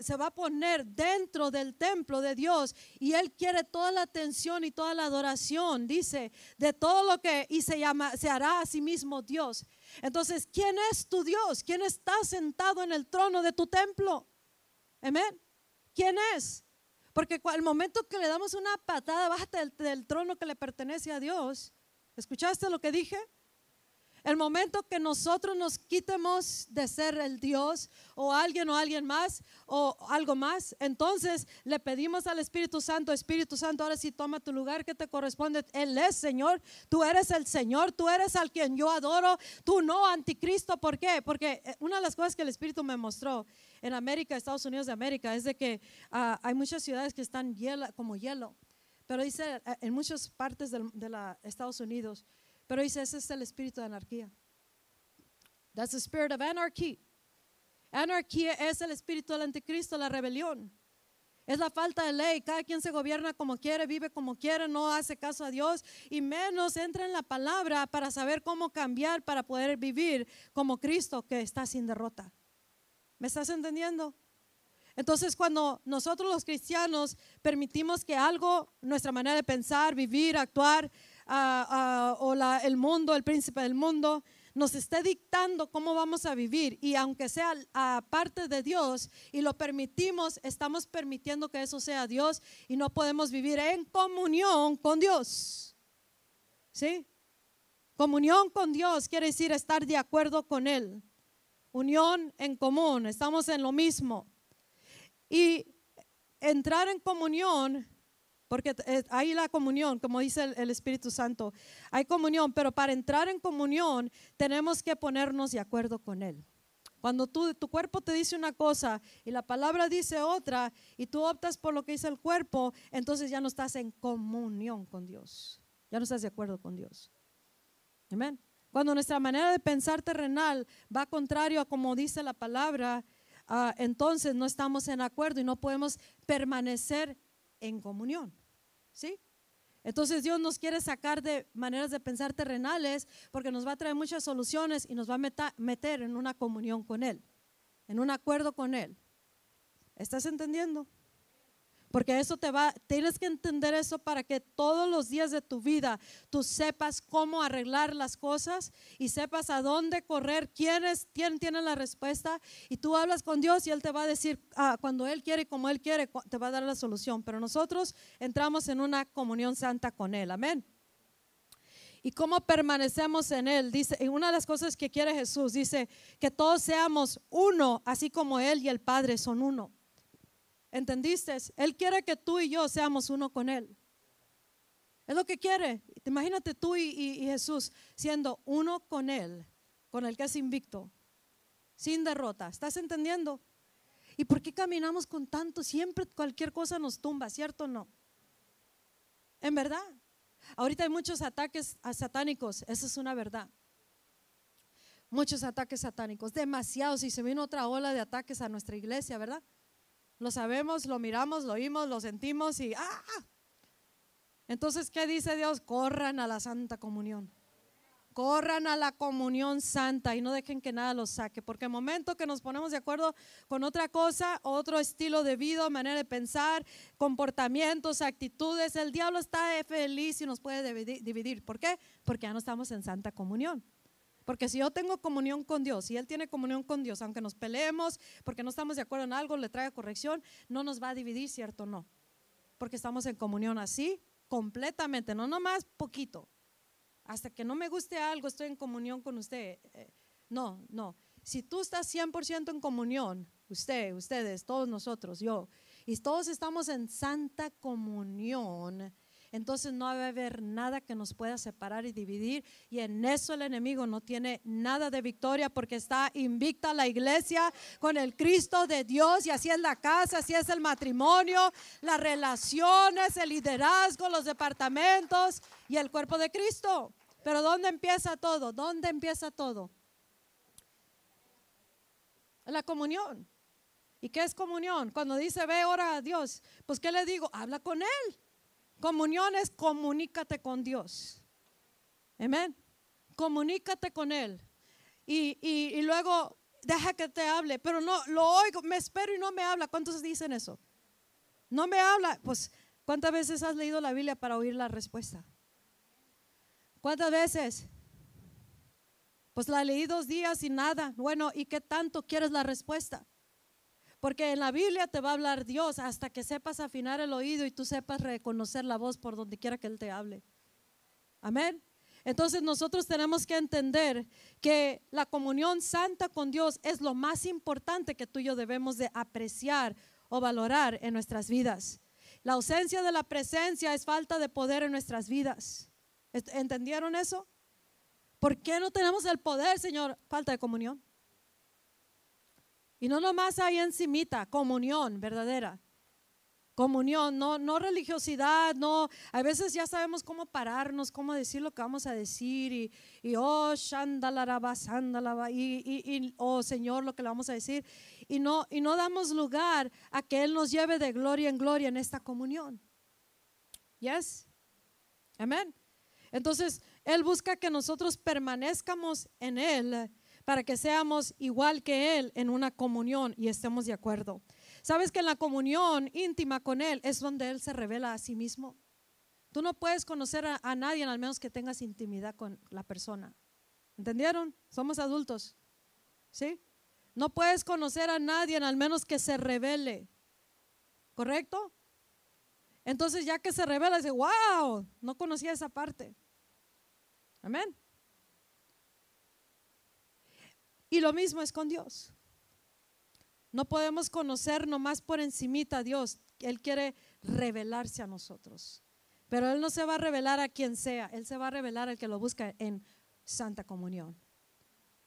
se va a poner dentro del templo de Dios y Él quiere toda la atención y toda la adoración, dice, de todo lo que y se llama, se hará a sí mismo Dios. Entonces, ¿quién es tu Dios? ¿Quién está sentado en el trono de tu templo? Amén. ¿Quién es? Porque al momento que le damos una patada, bájate del trono que le pertenece a Dios. ¿Escuchaste lo que dije? El momento que nosotros nos quitemos de ser el Dios o alguien o alguien más o algo más, entonces le pedimos al Espíritu Santo, Espíritu Santo, ahora sí toma tu lugar que te corresponde. Él es Señor, tú eres el Señor, tú eres al quien yo adoro, tú no anticristo. ¿Por qué? Porque eh, una de las cosas que el Espíritu me mostró en América, Estados Unidos de América, es de que ah, hay muchas ciudades que están como hielo, pero dice eh, en muchas partes de, de Estados Unidos pero dice, ese es el espíritu de anarquía. That's the spirit of anarchy. Anarquía es el espíritu del anticristo, la rebelión. Es la falta de ley. Cada quien se gobierna como quiere, vive como quiere, no hace caso a Dios y menos entra en la palabra para saber cómo cambiar para poder vivir como Cristo que está sin derrota. ¿Me estás entendiendo? Entonces, cuando nosotros los cristianos permitimos que algo, nuestra manera de pensar, vivir, actuar, o el mundo, el príncipe del mundo, nos esté dictando cómo vamos a vivir y aunque sea aparte de Dios y lo permitimos, estamos permitiendo que eso sea Dios y no podemos vivir en comunión con Dios. ¿Sí? Comunión con Dios quiere decir estar de acuerdo con Él. Unión en común, estamos en lo mismo. Y entrar en comunión porque eh, hay la comunión, como dice el, Espíritu Santo, hay comunión, pero para entrar en comunión tenemos que ponernos de acuerdo con Él. Cuando tú, tu cuerpo te dice una cosa y la palabra dice otra y tú optas por lo que dice el cuerpo, entonces ya no estás en comunión con Dios. Ya no estás de acuerdo con Dios. Amén. Cuando nuestra manera de pensar terrenal va contrario a como dice la palabra, ah, entonces no estamos en acuerdo y no podemos permanecer en comunión. ¿Sí? Entonces Dios nos quiere sacar de maneras de pensar terrenales porque nos va a traer muchas soluciones y nos va a meter en una comunión con Él, en un acuerdo con Él. ¿Estás entendiendo? Porque eso te va, tienes que entender eso para que todos los días de tu vida tú sepas cómo arreglar las cosas y sepas a dónde correr, quién, es, quién tiene la respuesta. Y tú hablas con Dios y Él te va a decir, ah, cuando Él quiere, como Él quiere, te va a dar la solución. Pero nosotros entramos en una comunión santa con Él. Amén. ¿Y cómo permanecemos en Él? Dice, y una de las cosas que quiere Jesús, dice que todos seamos uno, así como Él y el Padre son uno. ¿Entendiste? Él quiere que tú y yo seamos uno con Él. Es lo que quiere. Imagínate tú y, Jesús siendo uno con Él, con el que es invicto, sin derrota. ¿Estás entendiendo? ¿Y por qué caminamos con tanto? Siempre cualquier cosa nos tumba, ¿cierto o no? En verdad. Ahorita hay muchos ataques satánicos, esa es una verdad. Muchos ataques satánicos, demasiados. Y se vino otra ola de ataques a nuestra iglesia, ¿verdad? Lo sabemos, lo miramos, lo oímos, lo sentimos y ¡ah! Entonces, ¿qué dice Dios? Corran a la Santa Comunión. Corran a la comunión santa y no dejen que nada los saque, porque el momento que nos ponemos de acuerdo con otra cosa, otro estilo de vida, manera de pensar, comportamientos, actitudes, el diablo está feliz y nos puede dividir. ¿Por qué? Porque ya no estamos en santa comunión. Porque si yo tengo comunión con Dios y Él tiene comunión con Dios, aunque nos peleemos porque no estamos de acuerdo en algo, le traiga corrección, no nos va a dividir, ¿cierto no? Porque estamos en comunión así, completamente, no nomás poquito. Hasta que no me guste algo, estoy en comunión con usted. Eh, no, no. Si tú estás 100% en comunión, usted, ustedes, todos nosotros, yo, y todos estamos en santa comunión, entonces no va a haber nada que nos pueda separar y dividir. Y en eso el enemigo no tiene nada de victoria porque está invicta la iglesia con el Cristo de Dios y así es la casa, así es el matrimonio, las relaciones, el liderazgo, los departamentos y el cuerpo de Cristo. Pero ¿dónde empieza todo? ¿Dónde empieza todo? La comunión. ¿Y qué es comunión? Cuando dice ve, ora a Dios, pues ¿qué le digo? Habla con Él. Comunión es comunícate con Dios. Amén. Comunícate con Él. Y, luego deja que te hable, pero no lo oigo, me espero y no me habla. ¿Cuántos dicen eso? No me habla. Pues, ¿cuántas veces has leído la Biblia para oír la respuesta? ¿Cuántas veces? Pues la leí dos días y nada. Bueno, ¿y qué tanto quieres la respuesta? Porque en la Biblia te va a hablar Dios hasta que sepas afinar el oído y tú sepas reconocer la voz por donde quiera que Él te hable. Amén. Entonces nosotros tenemos que entender que la comunión santa con Dios es lo más importante que tú y yo debemos de apreciar o valorar en nuestras vidas. La ausencia de la presencia es falta de poder en nuestras vidas. ¿Entendieron eso? ¿Por qué no tenemos el poder, Señor? Falta de comunión. Y no nomás ahí encimita, comunión verdadera. Comunión, no, no religiosidad, no. A veces ya sabemos cómo pararnos, cómo decir lo que vamos a decir y, y oh, shandalaraba, sandalaba, y, y, y, oh Señor, lo que le vamos a decir. Y no, y no damos lugar a que Él nos lleve de gloria en gloria en esta comunión. Yes? Amén. Entonces, Él busca que nosotros permanezcamos en Él para que seamos igual que Él en una comunión y estemos de acuerdo. Sabes que en la comunión íntima con Él es donde Él se revela a sí mismo. Tú no puedes conocer a, nadie al menos que tengas intimidad con la persona. ¿Entendieron? Somos adultos. ¿Sí? No puedes conocer a nadie al menos que se revele. ¿Correcto? Entonces ya que se revela, dice, wow, no conocía esa parte. Amén. Y lo mismo es con Dios. No podemos conocer nomás por encimita a Dios. Él quiere revelarse a nosotros. Pero Él no se va a revelar a quien sea. Él se va a revelar al que lo busca en santa comunión.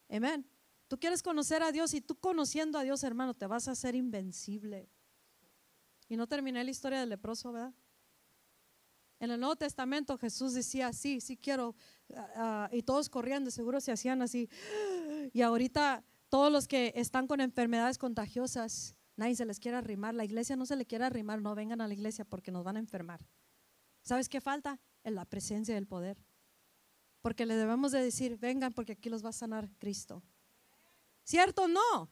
Amén. Tú quieres conocer a Dios y tú conociendo a Dios, hermano, te vas a hacer invencible. Y no terminé la historia del leproso, ¿verdad? En el Nuevo Testamento Jesús decía, sí, sí quiero, ah, ah, y todos corriendo, seguro se hacían así. Y ahorita todos los que están con enfermedades contagiosas, nadie se les quiere arrimar, la iglesia no se le quiere arrimar, no vengan a la iglesia porque nos van a enfermar. ¿Sabes qué falta? En la presencia del poder. Porque le debemos de decir, vengan porque aquí los va a sanar Cristo. ¿Cierto no?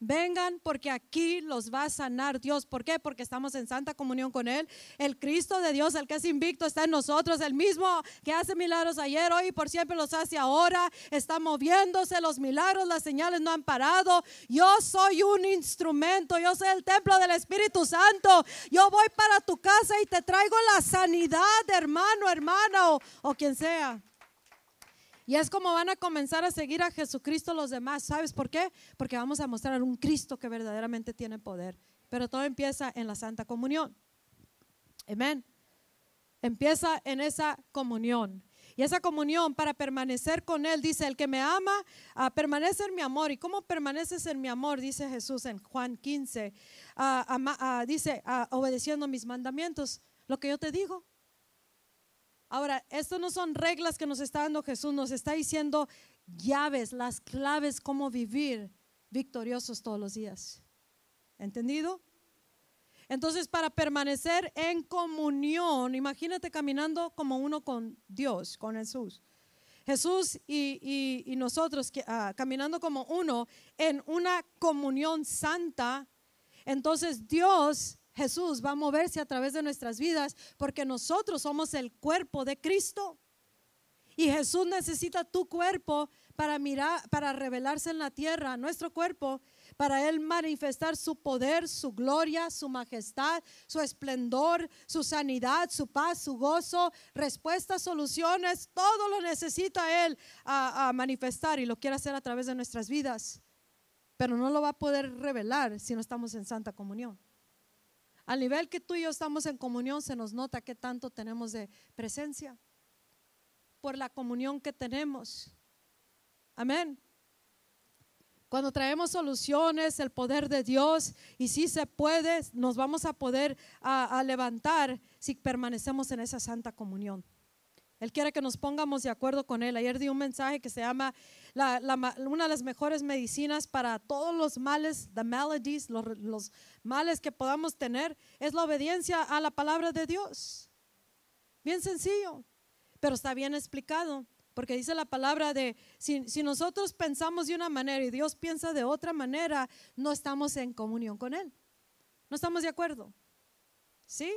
Vengan porque aquí los va a sanar Dios. ¿Por qué? Porque estamos en santa comunión con Él. El Cristo de Dios, el que es invicto, está en nosotros. El mismo que hace milagros ayer, hoy y por siempre los hace ahora. Está moviéndose los milagros, las señales no han parado. Yo soy un instrumento. Yo soy el templo del Espíritu Santo. Yo voy para tu casa y te traigo la sanidad, hermano, hermana o, o quien sea. Y es como van a comenzar a seguir a Jesucristo los demás. ¿Sabes por qué? Porque vamos a mostrar un Cristo que verdaderamente tiene poder. Pero todo empieza en la Santa Comunión. Amén. Empieza en esa comunión. Y esa comunión para permanecer con Él, dice, el que me ama, a permanece en mi amor. ¿Y cómo permaneces en mi amor? Dice Jesús en Juan 15. dice, obedeciendo mis mandamientos, lo que yo te digo. Ahora, esto no son reglas que nos está dando Jesús, nos está diciendo llaves, las claves, cómo vivir victoriosos todos los días. ¿Entendido? Entonces, para permanecer en comunión, imagínate caminando como uno con Dios, con Jesús. Jesús y, nosotros ah, caminando como uno en una comunión santa. Entonces Dios Jesús va a moverse a través de nuestras vidas porque nosotros somos el cuerpo de Cristo. Y Jesús necesita tu cuerpo para mirar, para revelarse en la tierra, nuestro cuerpo, para Él manifestar su poder, su gloria, su majestad, su esplendor, su sanidad, su paz, su gozo, respuestas, soluciones, todo lo necesita Él a, a manifestar y lo quiere hacer a través de nuestras vidas. Pero no lo va a poder revelar si no estamos en santa comunión. Al nivel que tú y yo estamos en comunión, se nos nota que tanto tenemos de presencia por la comunión que tenemos. Amén. Cuando traemos soluciones, el poder de Dios, y si se puede, nos vamos a poder a levantar si permanecemos en esa santa comunión. Él quiere que nos pongamos de acuerdo con Él. Ayer di un mensaje que se llama una de las mejores medicinas para todos los males, the maladies, los, los, males que podamos tener, es la obediencia a la palabra de Dios. Bien sencillo, pero está bien explicado. Porque dice la palabra de, si, si nosotros pensamos de una manera y Dios piensa de otra manera, no estamos en comunión con Él. No estamos de acuerdo. ¿Sí?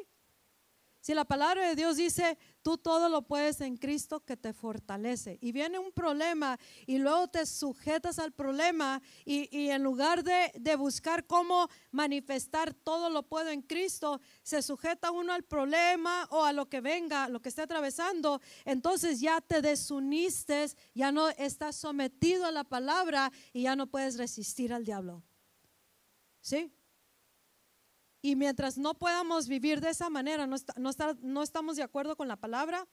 Si la palabra de Dios dice, tú todo lo puedes en Cristo que te fortalece. Y viene un problema y luego te sujetas al problema y, en lugar de, de, buscar cómo manifestar todo lo puedo en Cristo, se sujeta uno al problema o a lo que venga, lo que esté atravesando. Entonces ya te desuniste, ya no estás sometido a la palabra y ya no puedes resistir al diablo. ¿Sí? Y mientras no podamos vivir de esa manera, no, no, estamos de acuerdo con la palabra,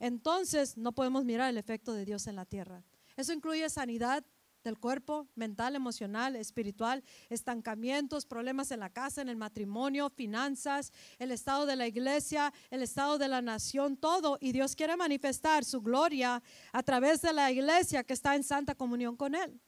entonces no podemos mirar el efecto de Dios en la tierra. Eso incluye sanidad del cuerpo, mental, emocional, espiritual, estancamientos, problemas en la casa, en el matrimonio, finanzas, el estado de la iglesia, el estado de la nación, todo. Y Dios quiere manifestar su gloria a través de la iglesia que está en santa comunión con Él.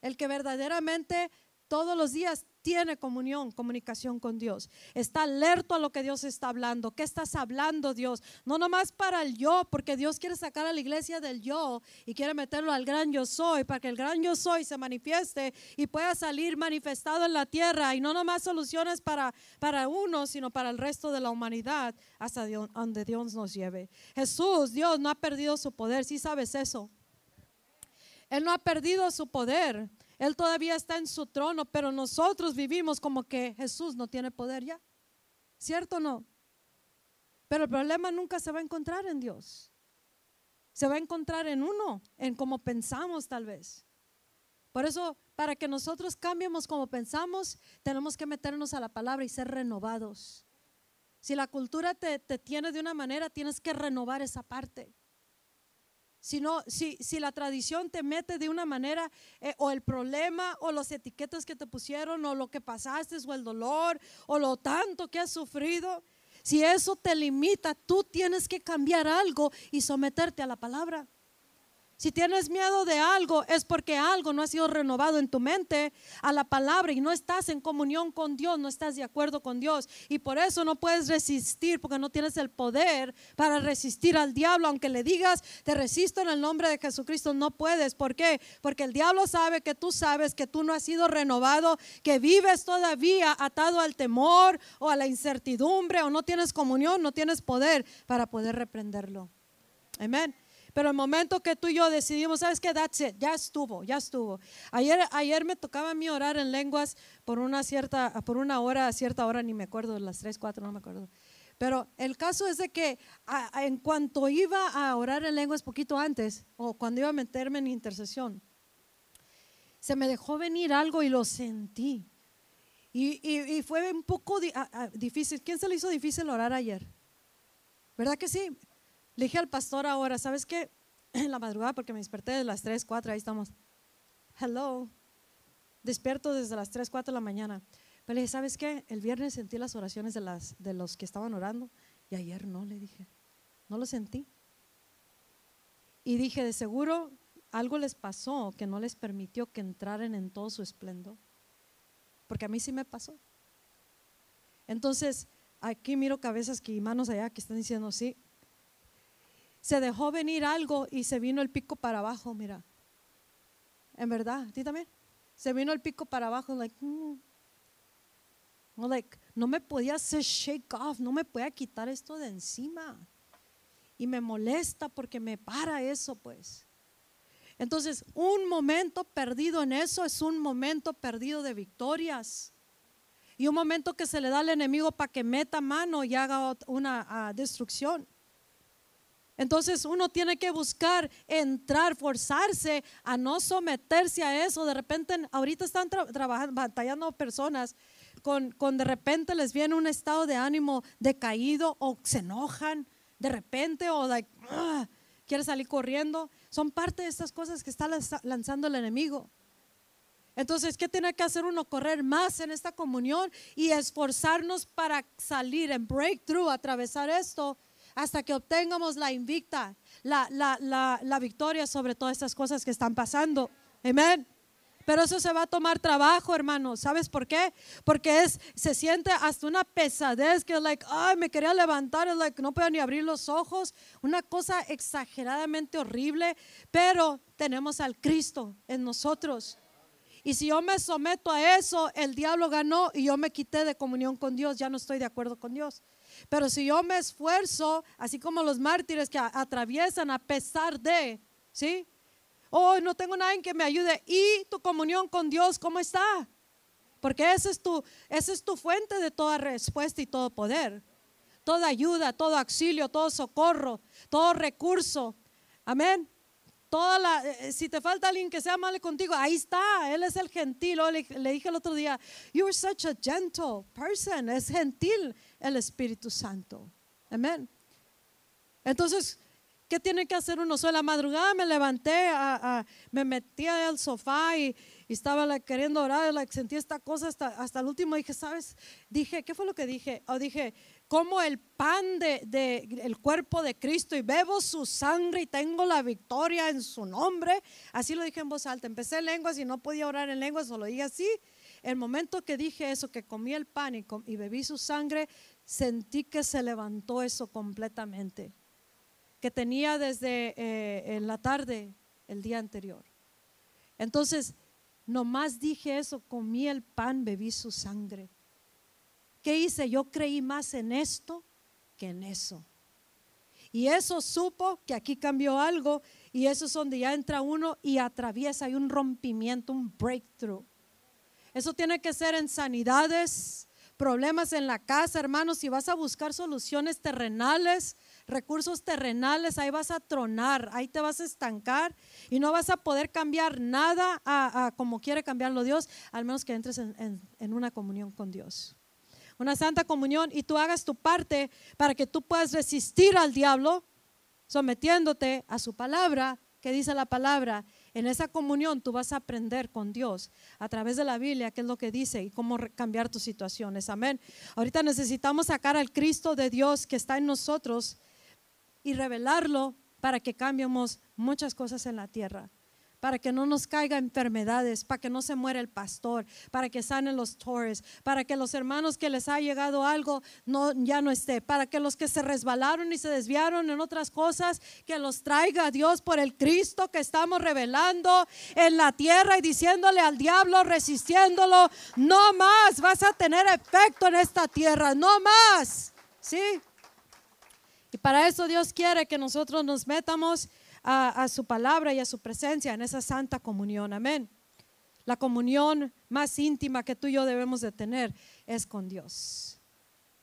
El que verdaderamente todos los días tiene comunión, comunicación con Dios. Está alerto a lo que Dios está hablando. ¿Qué estás hablando, Dios? No nomás para el yo, porque Dios quiere sacar a la iglesia del yo y quiere meterlo al gran yo soy, para que el gran yo soy se manifieste y pueda salir manifestado en la tierra. Y no nomás soluciones para, para uno, sino para el resto de la humanidad, hasta donde Dios nos lleve. Jesús, Dios, no ha perdido su poder. Si sabes eso. Él no ha perdido su poder. Él todavía está en su trono, pero nosotros vivimos como que Jesús no tiene poder ya. ¿Cierto o no? Pero el problema nunca se va a encontrar en Dios. Se va a encontrar en uno, en cómo pensamos tal vez. Por eso, para que nosotros cambiemos como pensamos, tenemos que meternos a la palabra y ser renovados. Si la cultura te, te tiene de una manera, tienes que renovar esa parte si, si la tradición te mete de una manera, eh, o el problema, o las etiquetas que te pusieron, o lo que pasaste, o el dolor, o lo tanto que has sufrido, si eso te limita, tú tienes que cambiar algo y someterte a la palabra. Si tienes miedo de algo es porque algo no ha sido renovado en tu mente a la palabra y no estás en comunión con Dios, no estás de acuerdo con Dios. Y por eso no puedes resistir porque no tienes el poder para resistir al diablo. Aunque le digas, te resisto en el nombre de Jesucristo, no puedes. ¿Por qué? Porque el diablo sabe que tú sabes que tú no has sido renovado, que vives todavía atado al temor o a la incertidumbre o no tienes comunión, no tienes poder para poder reprenderlo. Amén. Pero el momento que tú y yo decidimos, ¿sabes qué? That's it, ya estuvo, ya estuvo. Ayer, ayer me tocaba a mí orar en lenguas por una cierta, por una hora, a cierta hora, ni me acuerdo, las tres, cuatro, no me acuerdo. Pero el caso es de que en cuanto iba a orar en lenguas poquito antes, o cuando iba a meterme en intercesión, se me dejó venir algo y lo sentí. Y, y, fue un poco difícil. ¿Quién se le hizo difícil orar ayer? ¿Verdad que sí? Le dije al pastor ahora, ¿sabes qué? En la madrugada, porque me desperté de las 3, 4, ahí estamos. Hello. Despierto desde las 3, 4 de la mañana. Pero le dije, ¿sabes qué? El viernes sentí las oraciones de, las, de los que estaban orando y ayer no, le dije. No lo sentí. Y dije, de seguro algo les pasó que no les permitió que entraran en todo su esplendor. Porque a mí sí me pasó. Entonces, aquí miro cabezas y manos allá que están diciendo, sí, se dejó venir algo y se vino el pico para abajo, mira. En verdad, ¿a ti también? Se vino el pico para abajo, like, mm. like, no me podía hacer shake off, no me podía quitar esto de encima. Y me molesta porque me para eso, pues. Entonces, un momento perdido en eso es un momento perdido de victorias. Y un momento que se le da al enemigo para que meta mano y haga una ah, destrucción. Entonces uno tiene que buscar entrar, forzarse a no someterse a eso. De repente, ahorita están trabajando, batallando personas con, con, de repente les viene un estado de ánimo decaído o se enojan de repente o like, ah, quiere salir corriendo. Son parte de estas cosas que está lanzando el enemigo. Entonces, ¿qué tiene que hacer uno? Correr más en esta comunión y esforzarnos para salir en breakthrough, atravesar esto hasta que obtengamos la invicta, la, la, victoria sobre todas estas cosas que están pasando. Amén. Pero eso se va a tomar trabajo, hermano. ¿Sabes por qué? Porque es, se siente hasta una pesadez que, like, ay, me quería levantar, like, no puedo ni abrir los ojos. Una cosa exageradamente horrible. Pero tenemos al Cristo en nosotros. Y si yo me someto a eso, el diablo ganó y yo me quité de comunión con Dios. Ya no estoy de acuerdo con Dios. Pero si yo me esfuerzo, así como los mártires que atraviesan a pesar de, ¿sí? Oh, no tengo nadie que me ayude. ¿Y tu comunión con Dios cómo está? Porque esa es tu, esa es tu fuente de toda respuesta y todo poder. Toda ayuda, todo auxilio, todo socorro, todo recurso. Amén. La, eh, si te falta alguien que sea amable contigo, ahí está, Él es el gentil. Oh, le, dije el otro día, you are such a gentle person, es gentil el Espíritu Santo. Amén. Entonces, ¿qué tiene que hacer uno? Soy la madrugada me levanté, me metí al sofá y, estaba queriendo orar, like, sentí esta cosa hasta, hasta el último. Dije, ¿sabes? Dije, ¿qué fue lo que dije? O dije, como el pan de, de, el cuerpo de Cristo y bebo su sangre y tengo la victoria en su nombre. Así lo dije en voz alta. Empecé en lenguas y no podía orar en lenguas, lo dije así. El momento que dije eso, que comí el pan y, bebí su sangre, sentí que se levantó eso completamente, que tenía desde eh, la tarde el día anterior. Entonces, nomás dije eso, comí el pan, bebí su sangre. ¿Qué hice? Yo creí más en esto que en eso. Y eso supo que aquí cambió algo y eso es donde ya entra uno y atraviesa, hay un rompimiento, un breakthrough. Eso tiene que ser en sanidades, problemas en la casa, hermanos, si vas a buscar soluciones terrenales, recursos terrenales, ahí vas a tronar, ahí te vas a estancar y no vas a poder cambiar nada a, como quiere cambiarlo Dios, al menos que entres en, en una comunión con Dios. Una santa comunión y tú hagas tu parte para que tú puedas resistir al diablo sometiéndote a su palabra, que dice la palabra, en esa comunión tú vas a aprender con Dios a través de la Biblia qué es lo que dice y cómo cambiar tus situaciones. Amén. Ahorita necesitamos sacar al Cristo de Dios que está en nosotros y revelarlo para que cambiemos muchas cosas en la tierra para que no nos caiga enfermedades, para que no se muera el pastor, para que sanen los torres, para que los hermanos que les ha llegado algo no, ya no esté, para que los que se resbalaron y se desviaron en otras cosas, que los traiga Dios por el Cristo que estamos revelando en la tierra y diciéndole al diablo, resistiéndolo, no más vas a tener efecto en esta tierra, no más. ¿Sí? Y para eso Dios quiere que nosotros nos metamos a, su palabra y a su presencia en esa santa comunión. Amén. La comunión más íntima que tú y yo debemos de tener es con Dios.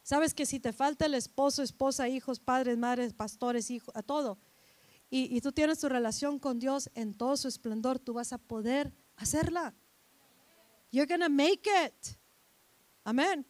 Sabes que si te falta el esposo, esposa, hijos, padres, madres, pastores, hijos, a todo, y, y tú tienes tu relación con Dios en todo su esplendor, tú vas a poder hacerla. You're gonna make it. Amén.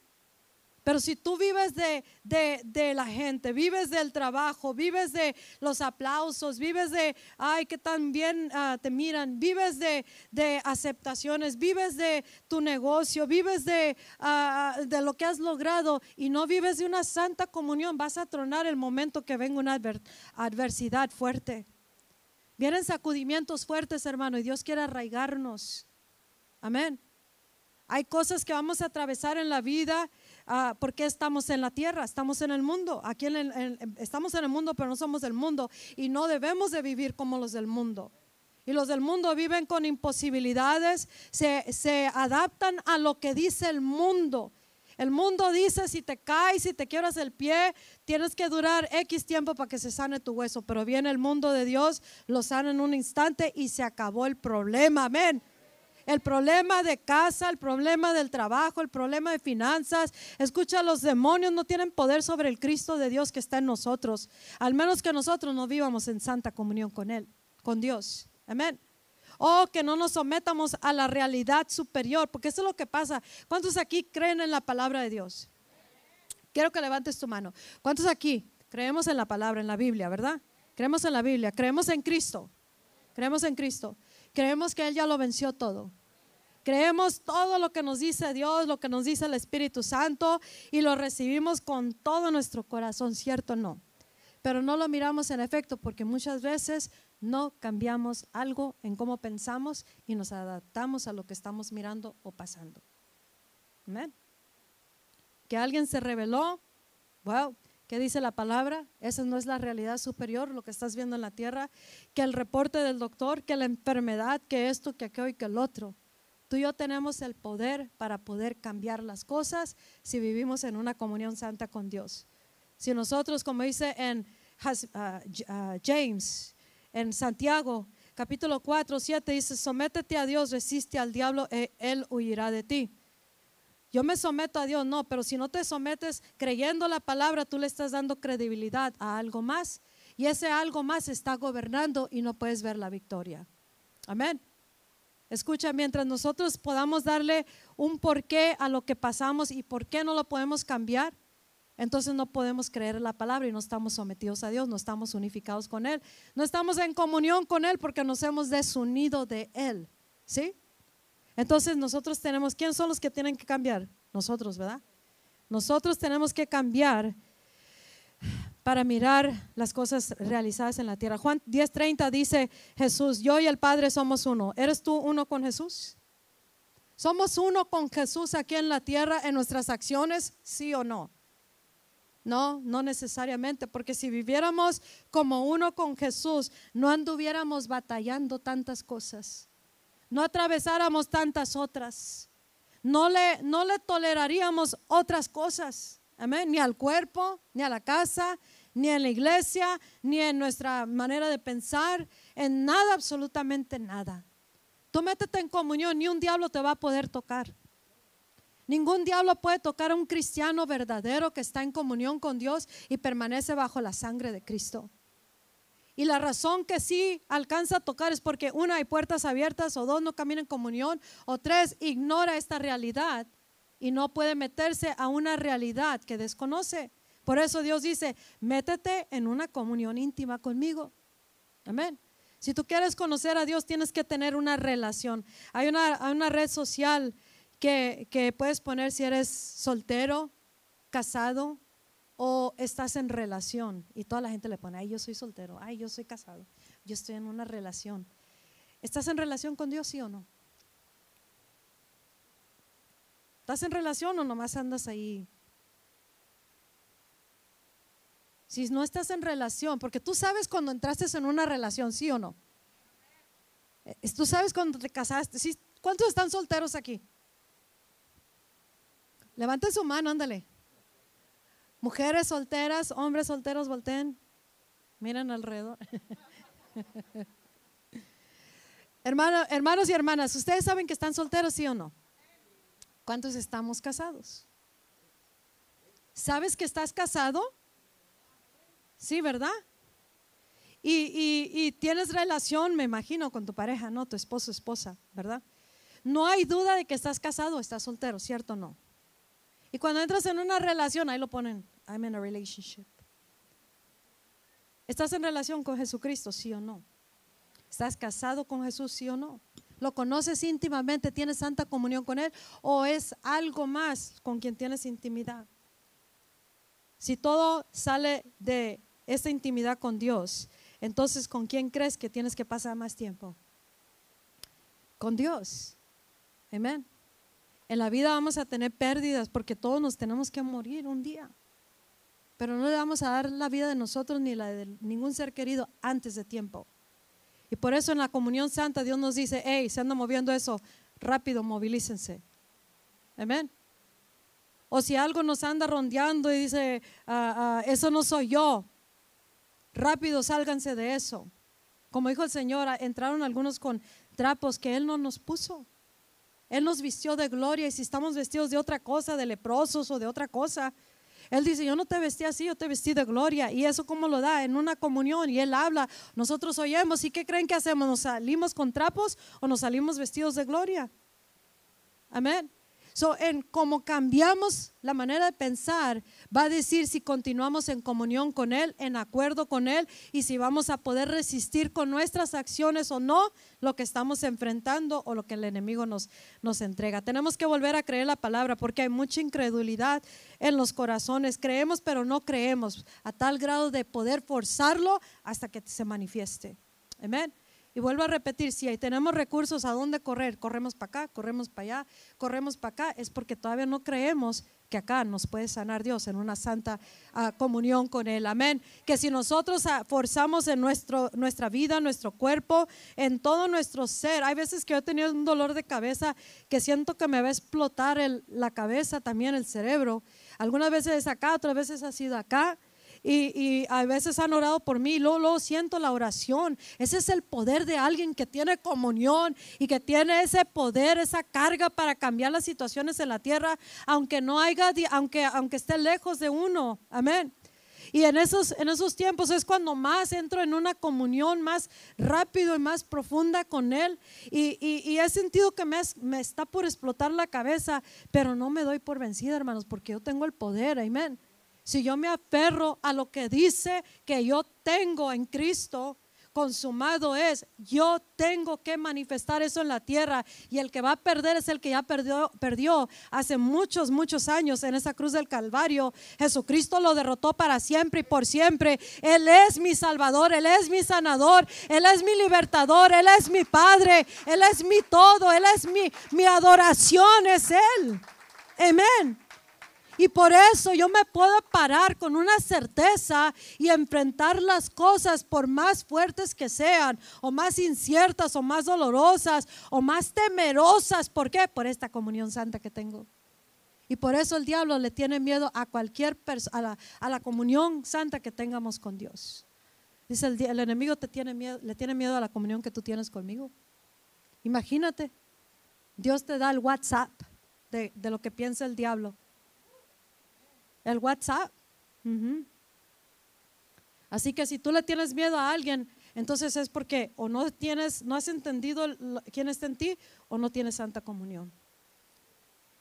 Pero si tú vives de, de, la gente, vives del trabajo, vives de los aplausos, vives de, ay, que tan bien ah, te miran, vives de, de, aceptaciones, vives de tu negocio, vives de, ah, de lo que has logrado y no vives de una santa comunión, vas a tronar el momento que venga una adversidad fuerte. Vienen sacudimientos fuertes, hermano, y Dios quiere arraigarnos. Amén. Hay cosas que vamos a atravesar en la vida Ah, porque estamos en la tierra, estamos en el mundo. Aquí estamos en el mundo, pero no somos del mundo y no debemos de vivir como los del mundo. Y los del mundo viven con imposibilidades, se, se adaptan a lo que dice el mundo. El mundo dice, si te caes, si te quiebras el pie, tienes que durar X tiempo para que se sane tu hueso. Pero viene el mundo de Dios, lo sana en un instante y se acabó el problema. Amén el problema de casa, el problema del trabajo, el problema de finanzas. Escucha, los demonios no tienen poder sobre el Cristo de Dios que está en nosotros, al menos que nosotros no vivamos en santa comunión con Él, con Dios. Amén. O que no nos sometamos a la realidad superior, porque eso es lo que pasa. ¿Cuántos aquí creen en la palabra de Dios? Quiero que levantes tu mano. ¿Cuántos aquí creemos en la palabra, en la Biblia, verdad? Creemos en la Biblia, creemos en Cristo. Creemos en Cristo. Creemos que Él ya lo venció todo. Creemos todo lo que nos dice Dios, lo que nos dice el Espíritu Santo y lo recibimos con todo nuestro corazón, ¿cierto o no? Pero no lo miramos en efecto porque muchas veces no cambiamos algo en cómo pensamos y nos adaptamos a lo que estamos mirando o pasando. Amén. Que alguien se reveló, wow, ¿qué dice la palabra? Esa no es la realidad superior, lo que estás viendo en la tierra, que el reporte del doctor, que la enfermedad, que esto, que aquello y que el otro. Tú y yo tenemos el poder para poder cambiar las cosas si vivimos en una comunión santa con Dios. Si nosotros, como dice en ah, ah, James, en Santiago, capítulo 4, 7, dice, sométete a Dios, resiste al diablo, e él huirá de ti. Yo me someto a Dios, no, pero si no te sometes creyendo la palabra, tú le estás dando credibilidad a algo más y ese algo más está gobernando y no puedes ver la victoria. Amén. Escucha, mientras nosotros podamos darle un porqué a lo que pasamos y por qué no lo podemos cambiar, entonces no podemos creer la palabra y no estamos sometidos a Dios, no estamos unificados con Él, no estamos en comunión con Él porque nos hemos desunido de Él. ¿Sí? Entonces nosotros tenemos, ¿quiénes son los que tienen que cambiar? Nosotros, ¿verdad? Nosotros tenemos que cambiar para mirar las cosas realizadas en la tierra. Juan 10:30 dice Jesús, yo y el Padre somos uno. ¿Eres tú uno con Jesús? ¿Somos uno con Jesús aquí en la tierra en nuestras acciones? ¿Sí o no? No, no necesariamente, porque si viviéramos como uno con Jesús, no anduviéramos batallando tantas cosas, no atravesáramos tantas otras, no le, no le toleraríamos otras cosas. Amén. Ni al cuerpo, ni a la casa, ni en la iglesia, ni en nuestra manera de pensar, en nada, absolutamente nada. Tú métete en comunión, ni un diablo te va a poder tocar. Ningún diablo puede tocar a un cristiano verdadero que está en comunión con Dios y permanece bajo la sangre de Cristo. Y la razón que sí alcanza a tocar es porque una hay puertas abiertas o dos no camina en comunión o tres ignora esta realidad y no puede meterse a una realidad que desconoce. Por eso Dios dice, métete en una comunión íntima conmigo. Amén. Si tú quieres conocer a Dios, tienes que tener una relación. Hay una, una red social que, que puedes poner si eres soltero, casado o estás en relación y toda la gente le pone, ay, yo soy soltero, ay, yo soy casado, yo estoy en una relación. ¿Estás en relación con Dios, sí o no? ¿Estás en relación o nomás andas ahí? Si no estás en relación, porque tú sabes cuando entraste en una relación, sí o no. Eh, tú sabes cuando te casaste. ¿Cuántos están solteros aquí? Levanten su mano, ándale. Mujeres solteras, hombres solteros, volteen. Miren alrededor. hermanos y hermanas, ¿ustedes saben que están solteros, sí o no? ¿Cuántos estamos casados? ¿Sabes que estás casado? Sí, ¿verdad? Y, y, tienes relación, me imagino, con tu pareja, ¿no? Tu esposo, esposa, ¿verdad? No hay duda de que estás casado o estás soltero, ¿cierto o no? Y cuando entras en una relación, ahí lo ponen, I'm in a relationship. ¿Estás en relación con Jesucristo, sí o no? ¿Estás casado con Jesús, sí o no? ¿Lo conoces íntimamente? ¿Tienes santa comunión con Él? ¿O es algo más con quien tienes intimidad? Si todo sale de esta intimidad con Dios, entonces ¿con quién crees que tienes que pasar más tiempo? Con Dios. Amén. En la vida vamos a tener pérdidas porque todos nos tenemos que morir un día. Pero no le vamos a dar la vida de nosotros ni la de ningún ser querido antes de tiempo. Y por eso en la comunión santa Dios nos dice, hey, se anda moviendo eso, rápido, movilícense. Amén. O si algo nos anda rondeando y dice, ah, ah, eso no soy yo, rápido sálganse de eso. Como dijo el Señor, entraron algunos con trapos que Él no nos puso. Él nos vistió de gloria y si estamos vestidos de otra cosa, de leprosos o de otra cosa, Él dice, yo no te vestí así, yo te vestí de gloria. Y eso como lo da en una comunión y Él habla, nosotros oímos. ¿Y qué creen que hacemos? ¿Nos salimos con trapos o nos salimos vestidos de gloria? Amén. So, en cómo cambiamos la manera de pensar, va a decir si continuamos en comunión con Él, en acuerdo con Él, y si vamos a poder resistir con nuestras acciones o no lo que estamos enfrentando o lo que el enemigo nos, nos entrega. Tenemos que volver a creer la palabra porque hay mucha incredulidad en los corazones. Creemos, pero no creemos, a tal grado de poder forzarlo hasta que se manifieste. Amén. Y vuelvo a repetir, si tenemos recursos a dónde correr, corremos para acá, corremos para allá, corremos para acá, es porque todavía no creemos que acá nos puede sanar Dios en una santa ah, comunión con Él. Amén. Que si nosotros ah, forzamos en nuestro, nuestra vida, nuestro cuerpo, en todo nuestro ser, hay veces que yo he tenido un dolor de cabeza que siento que me va a explotar la cabeza, también el cerebro. Algunas veces es acá, otras veces ha sido acá y, a veces han orado por mí, luego, luego siento la oración. Ese es el poder de alguien que tiene comunión y que tiene ese poder, esa carga para cambiar las situaciones en la tierra, aunque no haya, aunque, aunque esté lejos de uno. Amén. Y en esos, en esos tiempos es cuando más entro en una comunión más rápido y más profunda con Él. Y, y, he sentido que me, me, está por explotar la cabeza, pero no me doy por vencida, hermanos, porque yo tengo el poder. Amén si yo me aferro a lo que dice que yo tengo en Cristo, consumado es, yo tengo que manifestar eso en la tierra y el que va a perder es el que ya perdió, perdió hace muchos, muchos años en esa cruz del Calvario. Jesucristo lo derrotó para siempre y por siempre. Él es mi Salvador, Él es mi sanador, Él es mi libertador, Él es mi Padre, Él es mi todo, Él es mi, mi adoración, es Él. Amén. Y por eso yo me puedo parar con una certeza y enfrentar las cosas por más fuertes que sean, o más inciertas, o más dolorosas, o más temerosas. ¿Por qué? Por esta comunión santa que tengo. Y por eso el diablo le tiene miedo a cualquier persona, a la, comunión santa que tengamos con Dios. Dice el, el enemigo le tiene miedo a la comunión que tú tienes conmigo. Imagínate, Dios te da el WhatsApp de lo que piensa el diablo el WhatsApp. Así que si tú le tienes miedo a alguien, entonces es porque o no tienes, no has entendido quién está en ti o no tienes santa comunión.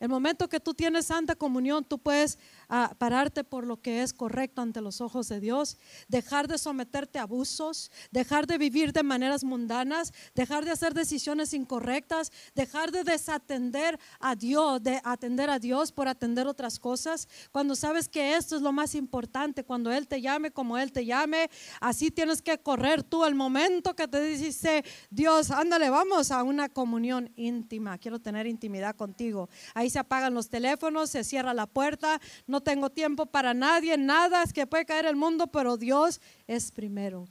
El momento que tú tienes santa comunión, tú puedes ah, pararte por lo que es correcto ante los ojos de Dios, dejar de someterte a abusos, dejar de vivir de maneras mundanas, dejar de hacer decisiones incorrectas, dejar de desatender a Dios, de atender a Dios por atender otras cosas. Cuando sabes que esto es lo más importante, cuando Él te llame como Él te llame, así tienes que correr tú el momento que te dice Dios, ándale, vamos a una comunión íntima, quiero tener intimidad contigo. Ahí se apagan los teléfonos, se cierra la puerta, no tengo tiempo para nadie, nada, es que puede caer el mundo, pero Dios es primero.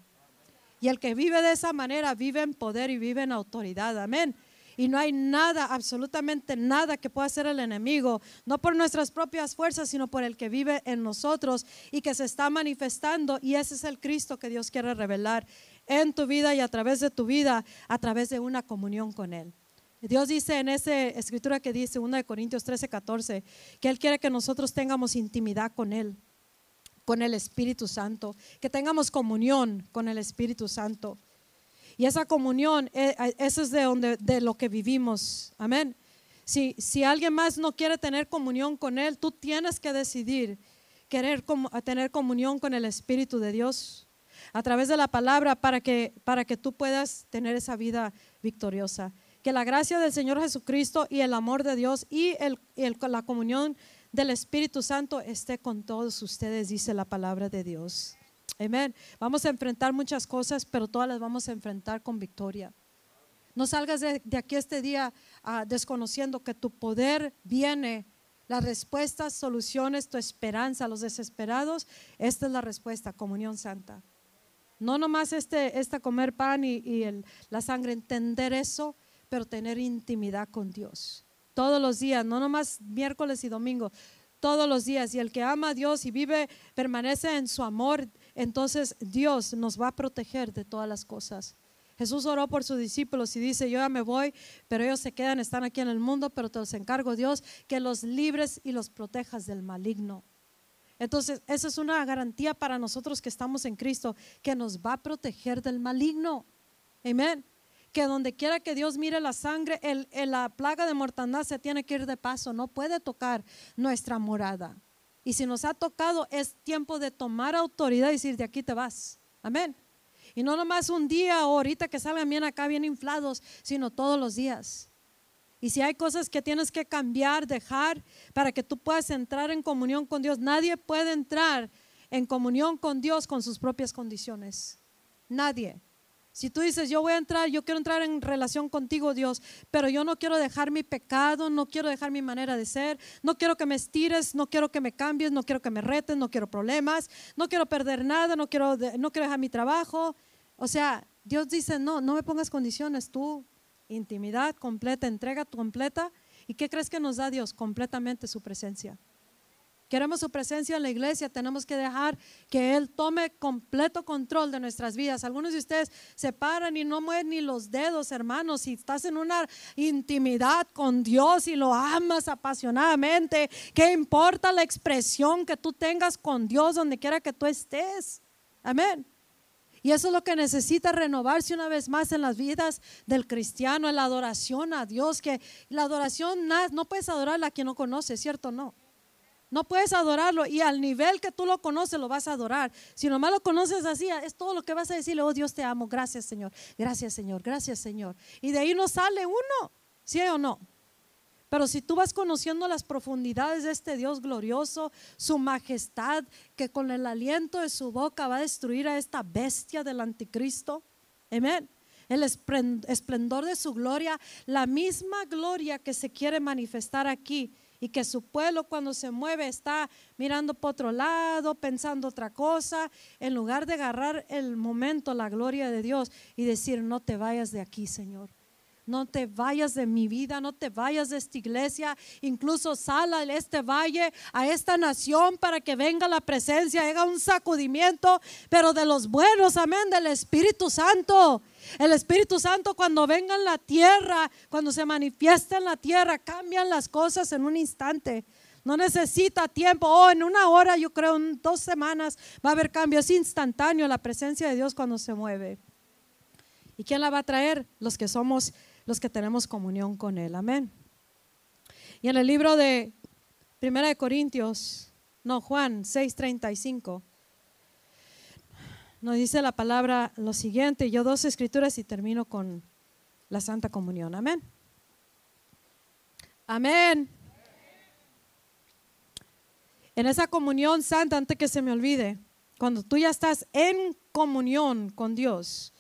Y el que vive de esa manera vive en poder y vive en autoridad, amén. Y no hay nada, absolutamente nada que pueda hacer el enemigo, no por nuestras propias fuerzas, sino por el que vive en nosotros y que se está manifestando. Y ese es el Cristo que Dios quiere revelar en tu vida y a través de tu vida, a través de una comunión con Él. Dios dice en esa escritura que dice 1 de Corintios 13, 14, que Él quiere que nosotros tengamos intimidad con Él, con el Espíritu Santo, que tengamos comunión con el Espíritu Santo. Y esa comunión, eh, eso es de, donde, de lo que vivimos. Amén. Si, si alguien más no quiere tener comunión con Él, tú tienes que decidir querer tener comunión con el Espíritu de Dios a través de la palabra para que, para que tú puedas tener esa vida victoriosa. Que la gracia del Señor Jesucristo y el amor de Dios y el, la comunión del Espíritu Santo esté con todos ustedes, dice la palabra de Dios. Amén. Vamos a enfrentar muchas cosas, pero todas las vamos a enfrentar con victoria. No salgas de, aquí este día ah, desconociendo que tu poder viene, las respuestas, soluciones, tu esperanza, los desesperados. Esta es la respuesta, comunión santa. No nomás este, esta comer pan y, y la sangre, entender eso pero tener intimidad con Dios. Todos los días, no nomás miércoles y domingo, todos los días. Y el que ama a Dios y vive, permanece en su amor, entonces Dios nos va a proteger de todas las cosas. Jesús oró por sus discípulos y dice, yo ya me voy, pero ellos se quedan, están aquí en el mundo, pero te los encargo Dios, que los libres y los protejas del maligno. Entonces, esa es una garantía para nosotros que estamos en Cristo, que nos va a proteger del maligno. Amén que donde quiera que Dios mire la sangre, el, la plaga de mortandad se tiene que ir de paso, no puede tocar nuestra morada. Y si nos ha tocado, es tiempo de tomar autoridad y decir, de aquí te vas. Amén. Y no nomás un día o ahorita que salgan bien acá, bien inflados, sino todos los días. Y si hay cosas que tienes que cambiar, dejar, para que tú puedas entrar en comunión con Dios, nadie puede entrar en comunión con Dios con sus propias condiciones. Nadie. Si tú dices, yo voy a entrar, yo quiero entrar en relación contigo, Dios, pero yo no quiero dejar mi pecado, no quiero dejar mi manera de ser, no quiero que me estires, no quiero que me cambies, no quiero que me retes, no quiero problemas, no quiero perder nada, no quiero, no quiero dejar mi trabajo. O sea, Dios dice, no, no me pongas condiciones, tú, intimidad completa, entrega completa. ¿Y qué crees que nos da Dios? Completamente su presencia. Queremos su presencia en la iglesia, tenemos que dejar que Él tome completo control de nuestras vidas. Algunos de ustedes se paran y no mueven ni los dedos, hermanos. Si estás en una intimidad con Dios y lo amas apasionadamente, ¿qué importa la expresión que tú tengas con Dios donde quiera que tú estés? Amén. Y eso es lo que necesita renovarse una vez más en las vidas del cristiano, la adoración a Dios, que la adoración no puedes adorarla a quien no conoce, ¿cierto? No. No puedes adorarlo y al nivel que tú lo conoces lo vas a adorar. Si nomás lo conoces así, es todo lo que vas a decirle, oh Dios te amo, gracias Señor, gracias Señor, gracias Señor. Y de ahí no sale uno, ¿sí o no? Pero si tú vas conociendo las profundidades de este Dios glorioso, su majestad, que con el aliento de su boca va a destruir a esta bestia del anticristo, amén. El esplendor de su gloria, la misma gloria que se quiere manifestar aquí y que su pueblo cuando se mueve está mirando por otro lado, pensando otra cosa, en lugar de agarrar el momento, la gloria de Dios y decir, no te vayas de aquí, Señor no te vayas de mi vida, no te vayas de esta iglesia, incluso sal a este valle, a esta nación para que venga la presencia, haga un sacudimiento, pero de los buenos, amén, del Espíritu Santo. El Espíritu Santo cuando venga en la tierra, cuando se manifiesta en la tierra, cambian las cosas en un instante. No necesita tiempo. Oh, en una hora, yo creo, en dos semanas va a haber cambios. Es instantáneo la presencia de Dios cuando se mueve. ¿Y quién la va a traer? Los que somos los que tenemos comunión con Él. Amén. Y en el libro de Primera de Corintios, no, Juan 6:35, nos dice la palabra lo siguiente, yo dos escrituras y termino con la Santa Comunión. Amén. Amén. En esa comunión santa, antes que se me olvide, cuando tú ya estás en comunión con Dios,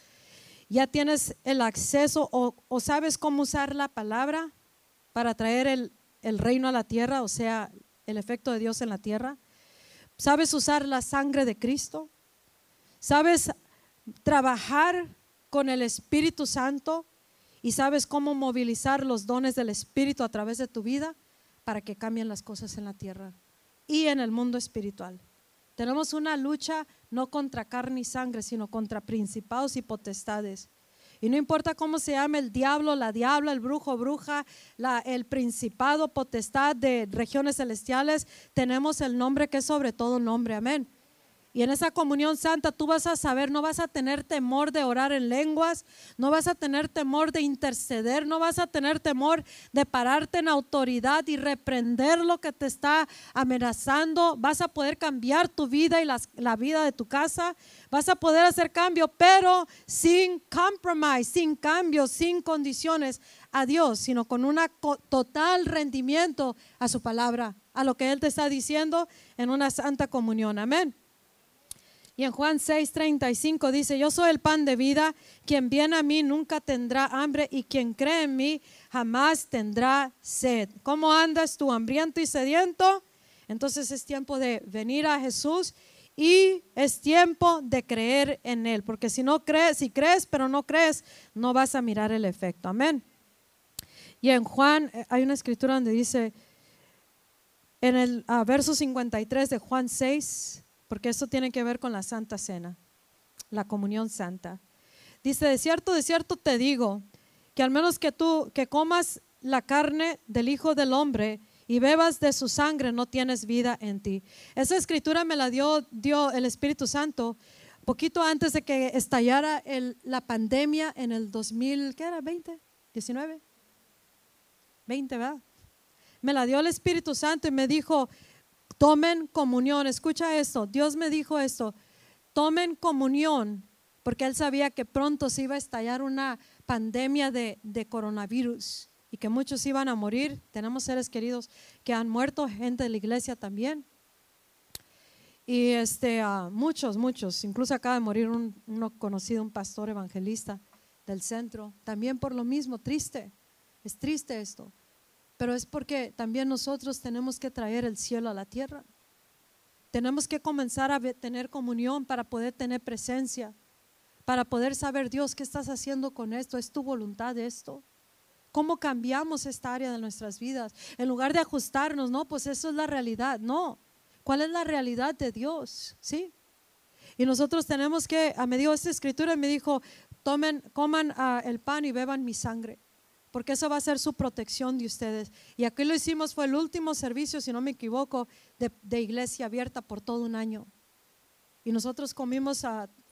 ya tienes el acceso o, sabes cómo usar la palabra para traer el, el reino a la tierra, o sea, el efecto de Dios en la tierra. ¿Sabes usar la sangre de Cristo? ¿Sabes trabajar con el Espíritu Santo? ¿Y sabes cómo movilizar los dones del Espíritu a través de tu vida para que cambien las cosas en la tierra y en el mundo espiritual? Tenemos una lucha no contra carne y sangre, sino contra principados y potestades. Y no importa cómo se llame el diablo, la diabla, el brujo, bruja, el principado, potestad de regiones celestiales, tenemos el nombre que es sobre todo nombre. Amén. Y en esa comunión santa tú vas a saber, no vas a tener temor de orar en lenguas, no vas a tener temor de interceder, no vas a tener temor de pararte en autoridad y reprender lo que te está amenazando. Vas a poder cambiar tu vida y la, vida de tu casa. Vas a poder hacer cambio, pero sin compromise, sin cambio, sin condiciones a Dios, sino con un total rendimiento a su palabra, a lo que Él te está diciendo en una santa comunión. Amén. Y en Juan 6:35 dice, yo soy el pan de vida, quien viene a mí nunca tendrá hambre y quien cree en mí jamás tendrá sed. ¿Cómo andas tú hambriento y sediento? Entonces es tiempo de venir a Jesús y es tiempo de creer en Él, porque si no crees, si crees pero no crees, no vas a mirar el efecto. Amén. Y en Juan eh, hay una escritura donde dice, en el verso 53 de Juan 6, porque eso tiene que ver con la Santa Cena, la comunión santa. Dice, de cierto, de cierto te digo, que al menos que tú, que comas la carne del Hijo del Hombre y bebas de su sangre, no tienes vida en ti. Esa escritura me la dio, el Espíritu Santo poquito antes de que estallara la pandemia en el 2000, ¿qué era? ¿20? ¿19? 20, ¿verdad? Me la dio el Espíritu Santo y me dijo, Tomen comunión. Escucha esto. Dios me dijo esto. Tomen comunión porque él sabía que pronto se iba a estallar una pandemia de, coronavirus y que muchos iban a morir. Tenemos seres queridos que han muerto, gente de la iglesia también. Y este, muchos, muchos, incluso acaba de morir un, uno conocido, un pastor evangelista del centro, también por lo mismo, triste, es triste esto pero es porque también nosotros tenemos que traer el cielo a la tierra. Tenemos que comenzar a tener comunión para poder tener presencia, para poder saber, Dios, ¿qué estás haciendo con esto? ¿Es tu voluntad esto? ¿Cómo cambiamos esta área de nuestras vidas? En lugar de ajustarnos, no, pues eso es la realidad, no. ¿Cuál es la realidad de Dios? ¿Sí? Y nosotros tenemos que, a me dio esta escritura, me dijo, tomen, coman ah, el pan y beban mi sangre porque eso va a ser su protección de ustedes. Y aquí lo hicimos, fue el último servicio, si no me equivoco, de, iglesia abierta por todo un año. Y nosotros comimos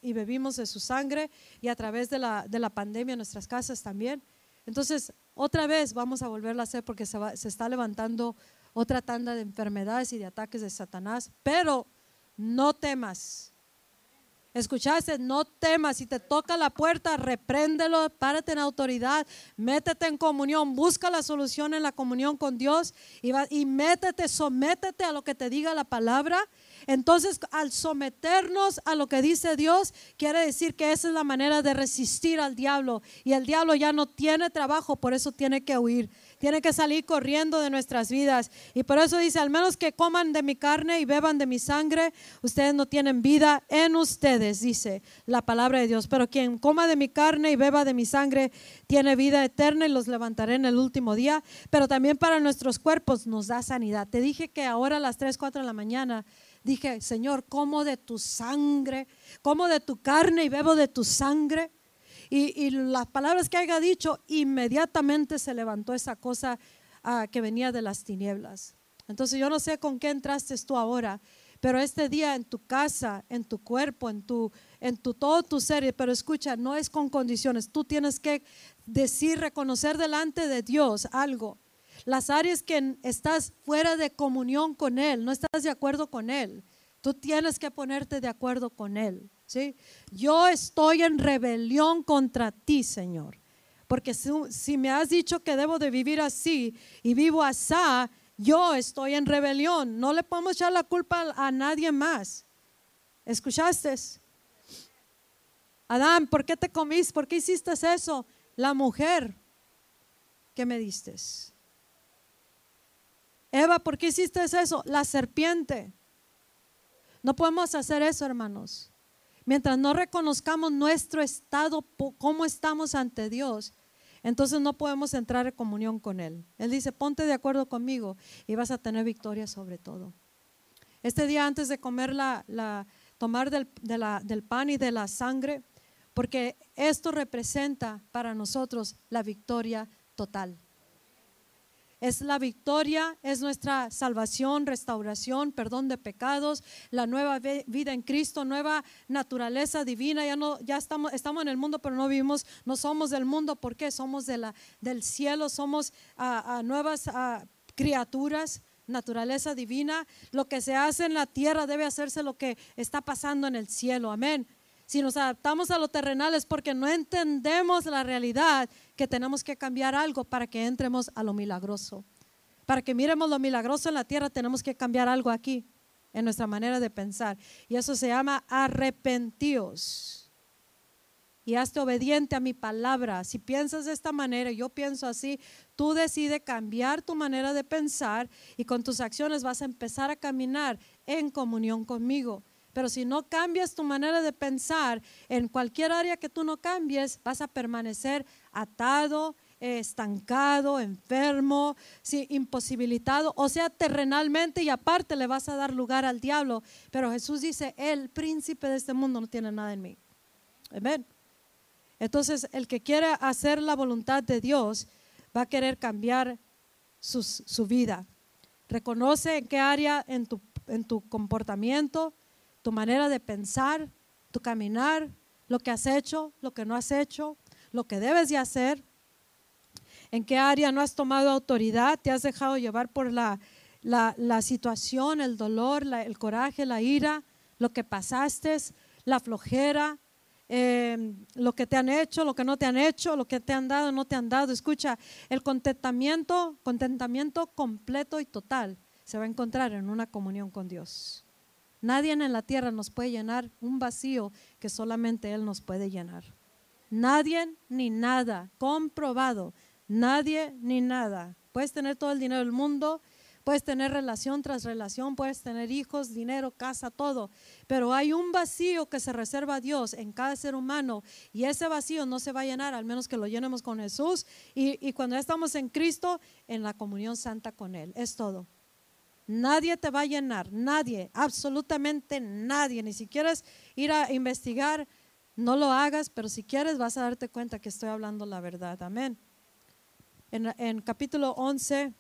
y bebimos de su sangre y a través de la, de la pandemia en nuestras casas también. Entonces, otra vez vamos a volverlo a hacer porque se, se está levantando otra tanda de enfermedades y de ataques de Satanás. Pero no temas, Escuchaste, no temas, si te toca la puerta, repréndelo, párate en autoridad, métete en comunión, busca la solución en la comunión con Dios y, y métete, sométete a lo que te diga la palabra. Entonces, al someternos a lo que dice Dios, quiere decir que esa es la manera de resistir al diablo. Y el diablo ya no tiene trabajo, por eso tiene que huir tiene que salir corriendo de nuestras vidas. Y por eso dice, al menos que coman de mi carne y beban de mi sangre, ustedes no tienen vida en ustedes, dice la palabra de Dios. Pero quien coma de mi carne y beba de mi sangre, tiene vida eterna y los levantaré en el último día. Pero también para nuestros cuerpos nos da sanidad. Te dije que ahora a las 3, 4 de la mañana dije, Señor, como de tu sangre, como de tu carne y bebo de tu sangre. Y, las palabras que haya dicho, inmediatamente se levantó esa cosa ah, que venía de las tinieblas. Entonces yo no sé con qué entraste tú ahora, pero este día en tu casa, en tu cuerpo, en tu, en tu todo tu ser, pero escucha, no es con condiciones. Tú tienes que decir, reconocer delante de Dios algo. Las áreas que estás fuera de comunión con Él, no estás de acuerdo con Él, tú tienes que ponerte de acuerdo con Él. ¿Sí? Yo estoy en rebelión contra ti, Señor. Porque si, me has dicho que debo de vivir así y vivo así, yo estoy en rebelión. No le podemos echar la culpa a nadie más. ¿Escuchaste? Adán, ¿por qué te comiste? ¿Por qué hiciste eso? La mujer que me diste. Eva, ¿por qué hiciste eso? La serpiente. No podemos hacer eso, hermanos. Mientras no reconozcamos nuestro estado, cómo estamos ante Dios, entonces no podemos entrar en comunión con Él. Él dice, ponte de acuerdo conmigo y vas a tener victoria sobre todo. Este día antes de comer la, tomar del, del pan y de la sangre, porque esto representa para nosotros la victoria total. Es la victoria, es nuestra salvación, restauración, perdón de pecados, la nueva vida en Cristo, nueva naturaleza divina. Ya no, ya estamos, estamos en el mundo, pero no vivimos, no somos del mundo. ¿Por qué? Somos de la, del cielo, somos a, nuevas criaturas, naturaleza divina. Lo que se hace en la tierra debe hacerse lo que está pasando en el cielo. Amén. Si nos adaptamos a lo terrenal es porque no entendemos la realidad que tenemos que cambiar algo para que entremos a lo milagroso. Para que miremos lo milagroso en la tierra tenemos que cambiar algo aquí en nuestra manera de pensar. Y eso se llama arrepentíos. Y hazte obediente a mi palabra. Si piensas de esta manera, yo pienso así, tú decides cambiar tu manera de pensar y con tus acciones vas a empezar a caminar en comunión conmigo. Pero si no cambias tu manera de pensar, en cualquier área que tú no cambies, vas a permanecer atado, estancado, enfermo, imposibilitado, o sea, terrenalmente y aparte le vas a dar lugar al diablo. Pero Jesús dice, el príncipe de este mundo no tiene nada en mí. Amén. Entonces, el que quiere hacer la voluntad de Dios va a querer cambiar su vida. Reconoce en qué área en tu, en tu comportamiento, tu manera de pensar, tu caminar, lo que has hecho, lo que no has hecho, lo que debes de hacer, en qué área no has tomado autoridad, te has dejado llevar por la, la, situación, el dolor, el coraje, la ira, lo que pasaste, la flojera, em, lo que te han hecho, lo que no te han hecho, lo que te han dado, no te han dado. Escucha, el contentamiento, contentamiento completo y total se va a encontrar en una comunión con Dios. Nadie en la tierra nos puede llenar un vacío que solamente Él nos puede llenar. Nadie ni nada, comprobado, nadie ni nada. Puedes tener todo el dinero del mundo, puedes tener relación tras relación, puedes tener hijos, dinero, casa, todo, pero hay un vacío que se reserva a Dios en cada ser humano y ese vacío no se va a llenar al menos que lo llenemos con Jesús y, y cuando estamos en Cristo, en la comunión santa con Él. Es todo. Nadie te va a llenar, nadie, absolutamente nadie. Ni si quieres ir a investigar, no lo hagas, pero si quieres vas a darte cuenta que estoy hablando la verdad. Amén. En, capítulo 11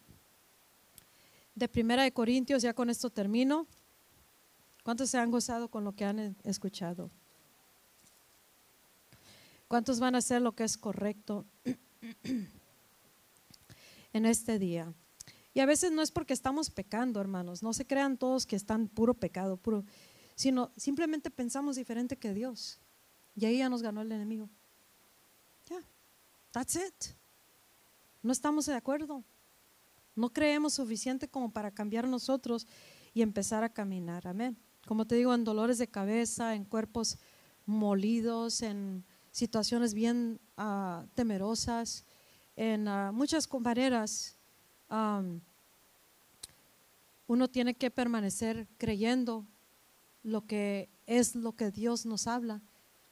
de Primera de Corintios, ya con esto termino. ¿Cuántos se han gozado con lo que han escuchado? ¿Cuántos van a hacer lo que es correcto en este día? Y a veces no es porque estamos pecando, hermanos. No se crean todos que están puro pecado, puro, sino simplemente pensamos diferente que Dios. Y ahí ya nos ganó el enemigo. Ya, that's it. No estamos de acuerdo. No creemos suficiente como para cambiar nosotros y empezar a caminar. Amén. Como te digo, en dolores de cabeza, en cuerpos molidos, en situaciones bien ah, temerosas, en uh, muchas maneras uno tiene que permanecer creyendo lo que es lo que Dios nos habla,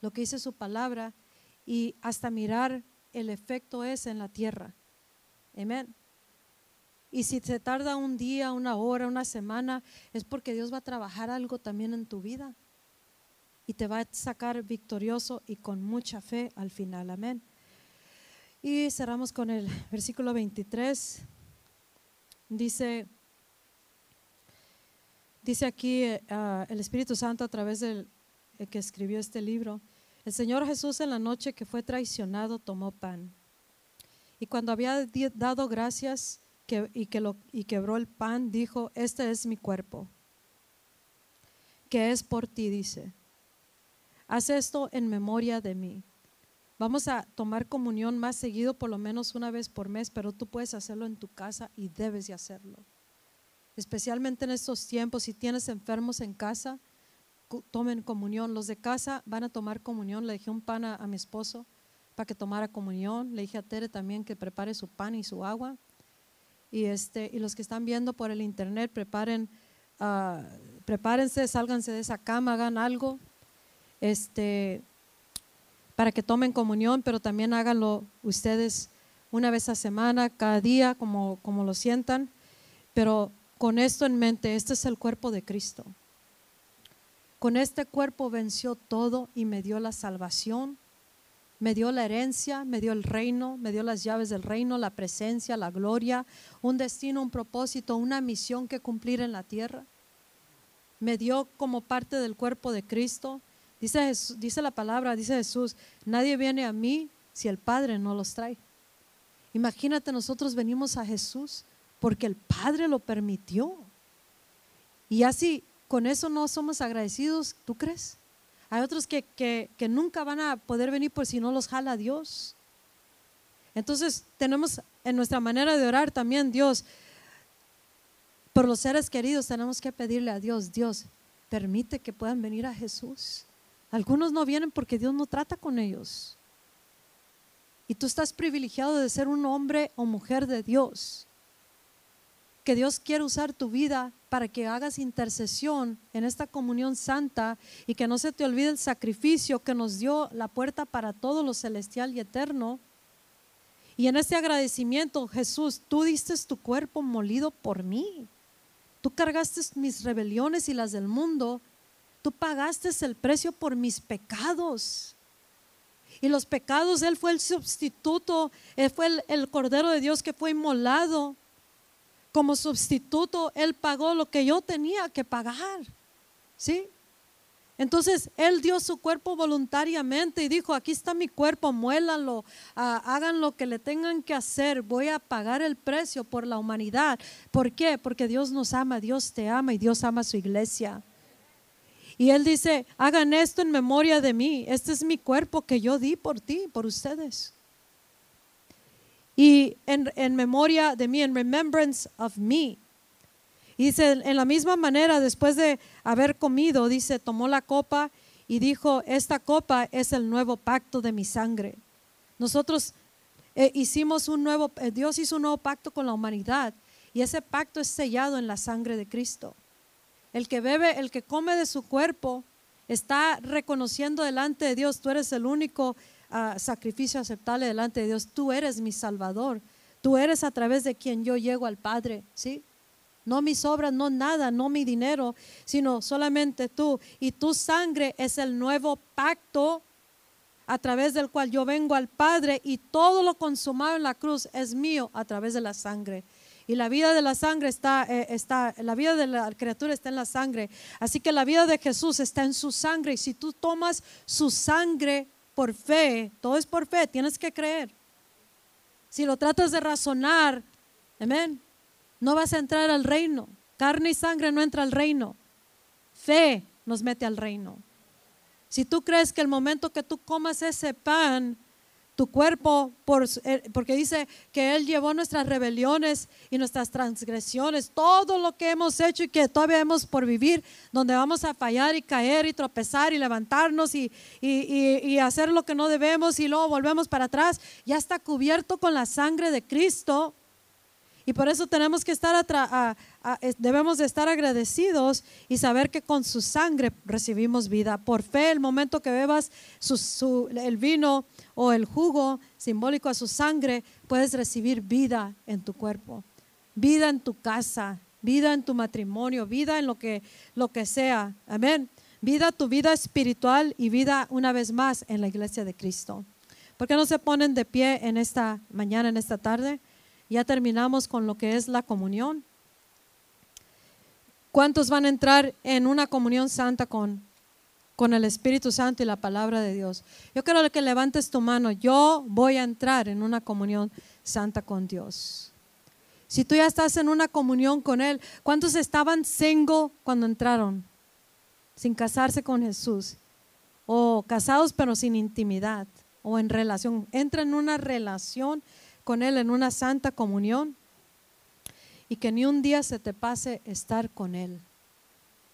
lo que dice su palabra y hasta mirar el efecto es en la tierra. Amén. Y si se tarda un día, una hora, una semana, es porque Dios va a trabajar algo también en tu vida y te va a sacar victorioso y con mucha fe al final. Amén. Y cerramos con el versículo 23. Dice, dice aquí eh, ah, el Espíritu Santo a través del que escribió este libro, el Señor Jesús en la noche que fue traicionado tomó pan. Y cuando había dado gracias, y, que y quebró el pan, dijo, este es mi cuerpo, que es por ti, dice. Haz esto en memoria de mí. Vamos a tomar comunión más seguido, por lo menos una vez por mes, pero tú puedes hacerlo en tu casa y debes de hacerlo. Especialmente en estos tiempos, si tienes enfermos en casa, tomen comunión. Los de casa van a tomar comunión. Le dije un pan a, mi esposo para que tomara comunión. Le dije a Tere también que prepare su pan y su agua. Y, este, y los que están viendo por el internet, preparen, uh, prepárense, sálganse de esa cama, hagan algo este, para que tomen comunión, pero también háganlo ustedes una vez a semana, cada día, como, como lo sientan. Pero con esto en mente, este es el cuerpo de Cristo. Con este cuerpo venció todo y me dio la salvación, me dio la herencia, me dio el reino, me dio las llaves del reino, la presencia, la gloria, un destino, un propósito, una misión que cumplir en la tierra. Me dio como parte del cuerpo de Cristo. Dice, dice la palabra, dice Jesús, nadie viene a mí si el Padre no los trae. Imagínate, nosotros venimos a Jesús porque el Padre lo permitió. Y así con eso no somos agradecidos, ¿tú crees? Hay otros que, que, nunca van a poder venir por si no los jala Dios. Entonces tenemos en nuestra manera de orar también, Dios, por los seres queridos tenemos que pedirle a Dios, Dios, permite que puedan venir a Jesús. Algunos no vienen porque Dios no trata con ellos. Y tú estás privilegiado de ser un hombre o mujer de Dios que Dios quiere usar tu vida para que hagas intercesión en esta comunión santa y que no se te olvide el sacrificio que nos dio la puerta para todo lo celestial y eterno. Y en este agradecimiento, Jesús, tú diste tu cuerpo molido por mí. Tú cargaste mis rebeliones y las del mundo. Tú pagaste el precio por mis pecados. Y los pecados, Él fue el sustituto, Él fue el, el Cordero de Dios que fue inmolado como sustituto, Él pagó lo que yo tenía que pagar. ¿Sí? Entonces Él dio su cuerpo voluntariamente y dijo, aquí está mi cuerpo, muélanlo, ah, hagan lo que le tengan que hacer, voy a pagar el precio por la humanidad. ¿Por qué? Porque Dios nos ama, Dios te ama y Dios ama a su iglesia. Y Él dice, hagan esto en memoria de mí, este es mi cuerpo que yo di por ti, por ustedes y en, memoria de mí, en remembrance of me. Y dice, en la misma manera, después de haber comido, dice, tomó la copa y dijo, esta copa es el nuevo pacto de mi sangre. Nosotros eh, hicimos un nuevo, eh, Dios hizo un nuevo pacto con la humanidad y ese pacto es sellado en la sangre de Cristo. El que bebe, el que come de su cuerpo, está reconociendo delante de Dios, tú eres el único sacrificio aceptable delante de Dios. Tú eres mi Salvador. Tú eres a través de quien yo llego al Padre, ¿sí? No mis obras, no nada, no mi dinero, sino solamente tú. Y tu sangre es el nuevo pacto a través del cual yo vengo al Padre y todo lo consumado en la cruz es mío a través de la sangre. Y la vida de la sangre está, eh, está, la vida de la criatura está en la sangre. Así que la vida de Jesús está en su sangre. Y si tú tomas su sangre por fe, todo es por fe, tienes que creer. Si lo tratas de razonar, amén, no vas a entrar al reino. Carne y sangre no entra al reino. Fe nos mete al reino. Si tú crees que el momento que tú comas ese pan, tu cuerpo, por, eh, porque dice que Él llevó nuestras rebeliones y nuestras transgresiones, todo lo que hemos hecho y que todavía hemos por vivir, donde vamos a fallar y caer y tropezar y levantarnos y, y hacer lo que no debemos y luego volvemos para atrás, ya está cubierto con la sangre de Cristo. Y por eso tenemos que estar, debemos de estar agradecidos y saber que con su sangre recibimos vida. Por fe, el momento que bebas el vino o el jugo simbólico a su sangre, puedes recibir vida en tu cuerpo, vida en tu casa, vida en tu matrimonio, vida en lo que, lo que sea. Amén. Vida, tu vida espiritual y vida una vez más en la iglesia de Cristo. ¿Por qué no se ponen de pie en esta mañana, en esta tarde? Ya terminamos con lo que es la comunión. ¿Cuántos van a entrar en una comunión santa con, con el Espíritu Santo y la palabra de Dios? Yo quiero que levantes tu mano. Yo voy a entrar en una comunión santa con Dios. Si tú ya estás en una comunión con Él, ¿cuántos estaban single cuando entraron? Sin casarse con Jesús. O casados pero sin intimidad. O en relación. Entra en una relación con Él, en una santa comunión. Y que ni un día se te pase estar con Él.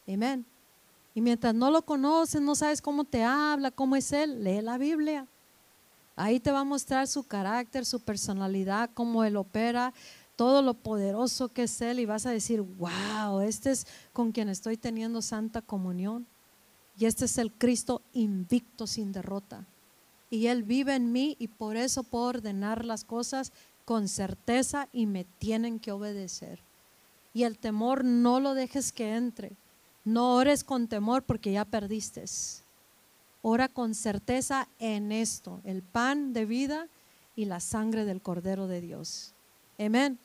Amén. Y mientras no lo conoces, no sabes cómo te habla, cómo es Él, lee la Biblia. Ahí te va a mostrar su carácter, su personalidad, cómo Él opera, todo lo poderoso que es Él y vas a decir, wow, este es con quien estoy teniendo santa comunión. Y este es el Cristo invicto sin derrota. Y Él vive en mí y por eso puedo ordenar las cosas con certeza y me tienen que obedecer. Y el temor no lo dejes que entre. No ores con temor porque ya perdiste. Ora con certeza en esto, el pan de vida y la sangre del Cordero de Dios. Amén.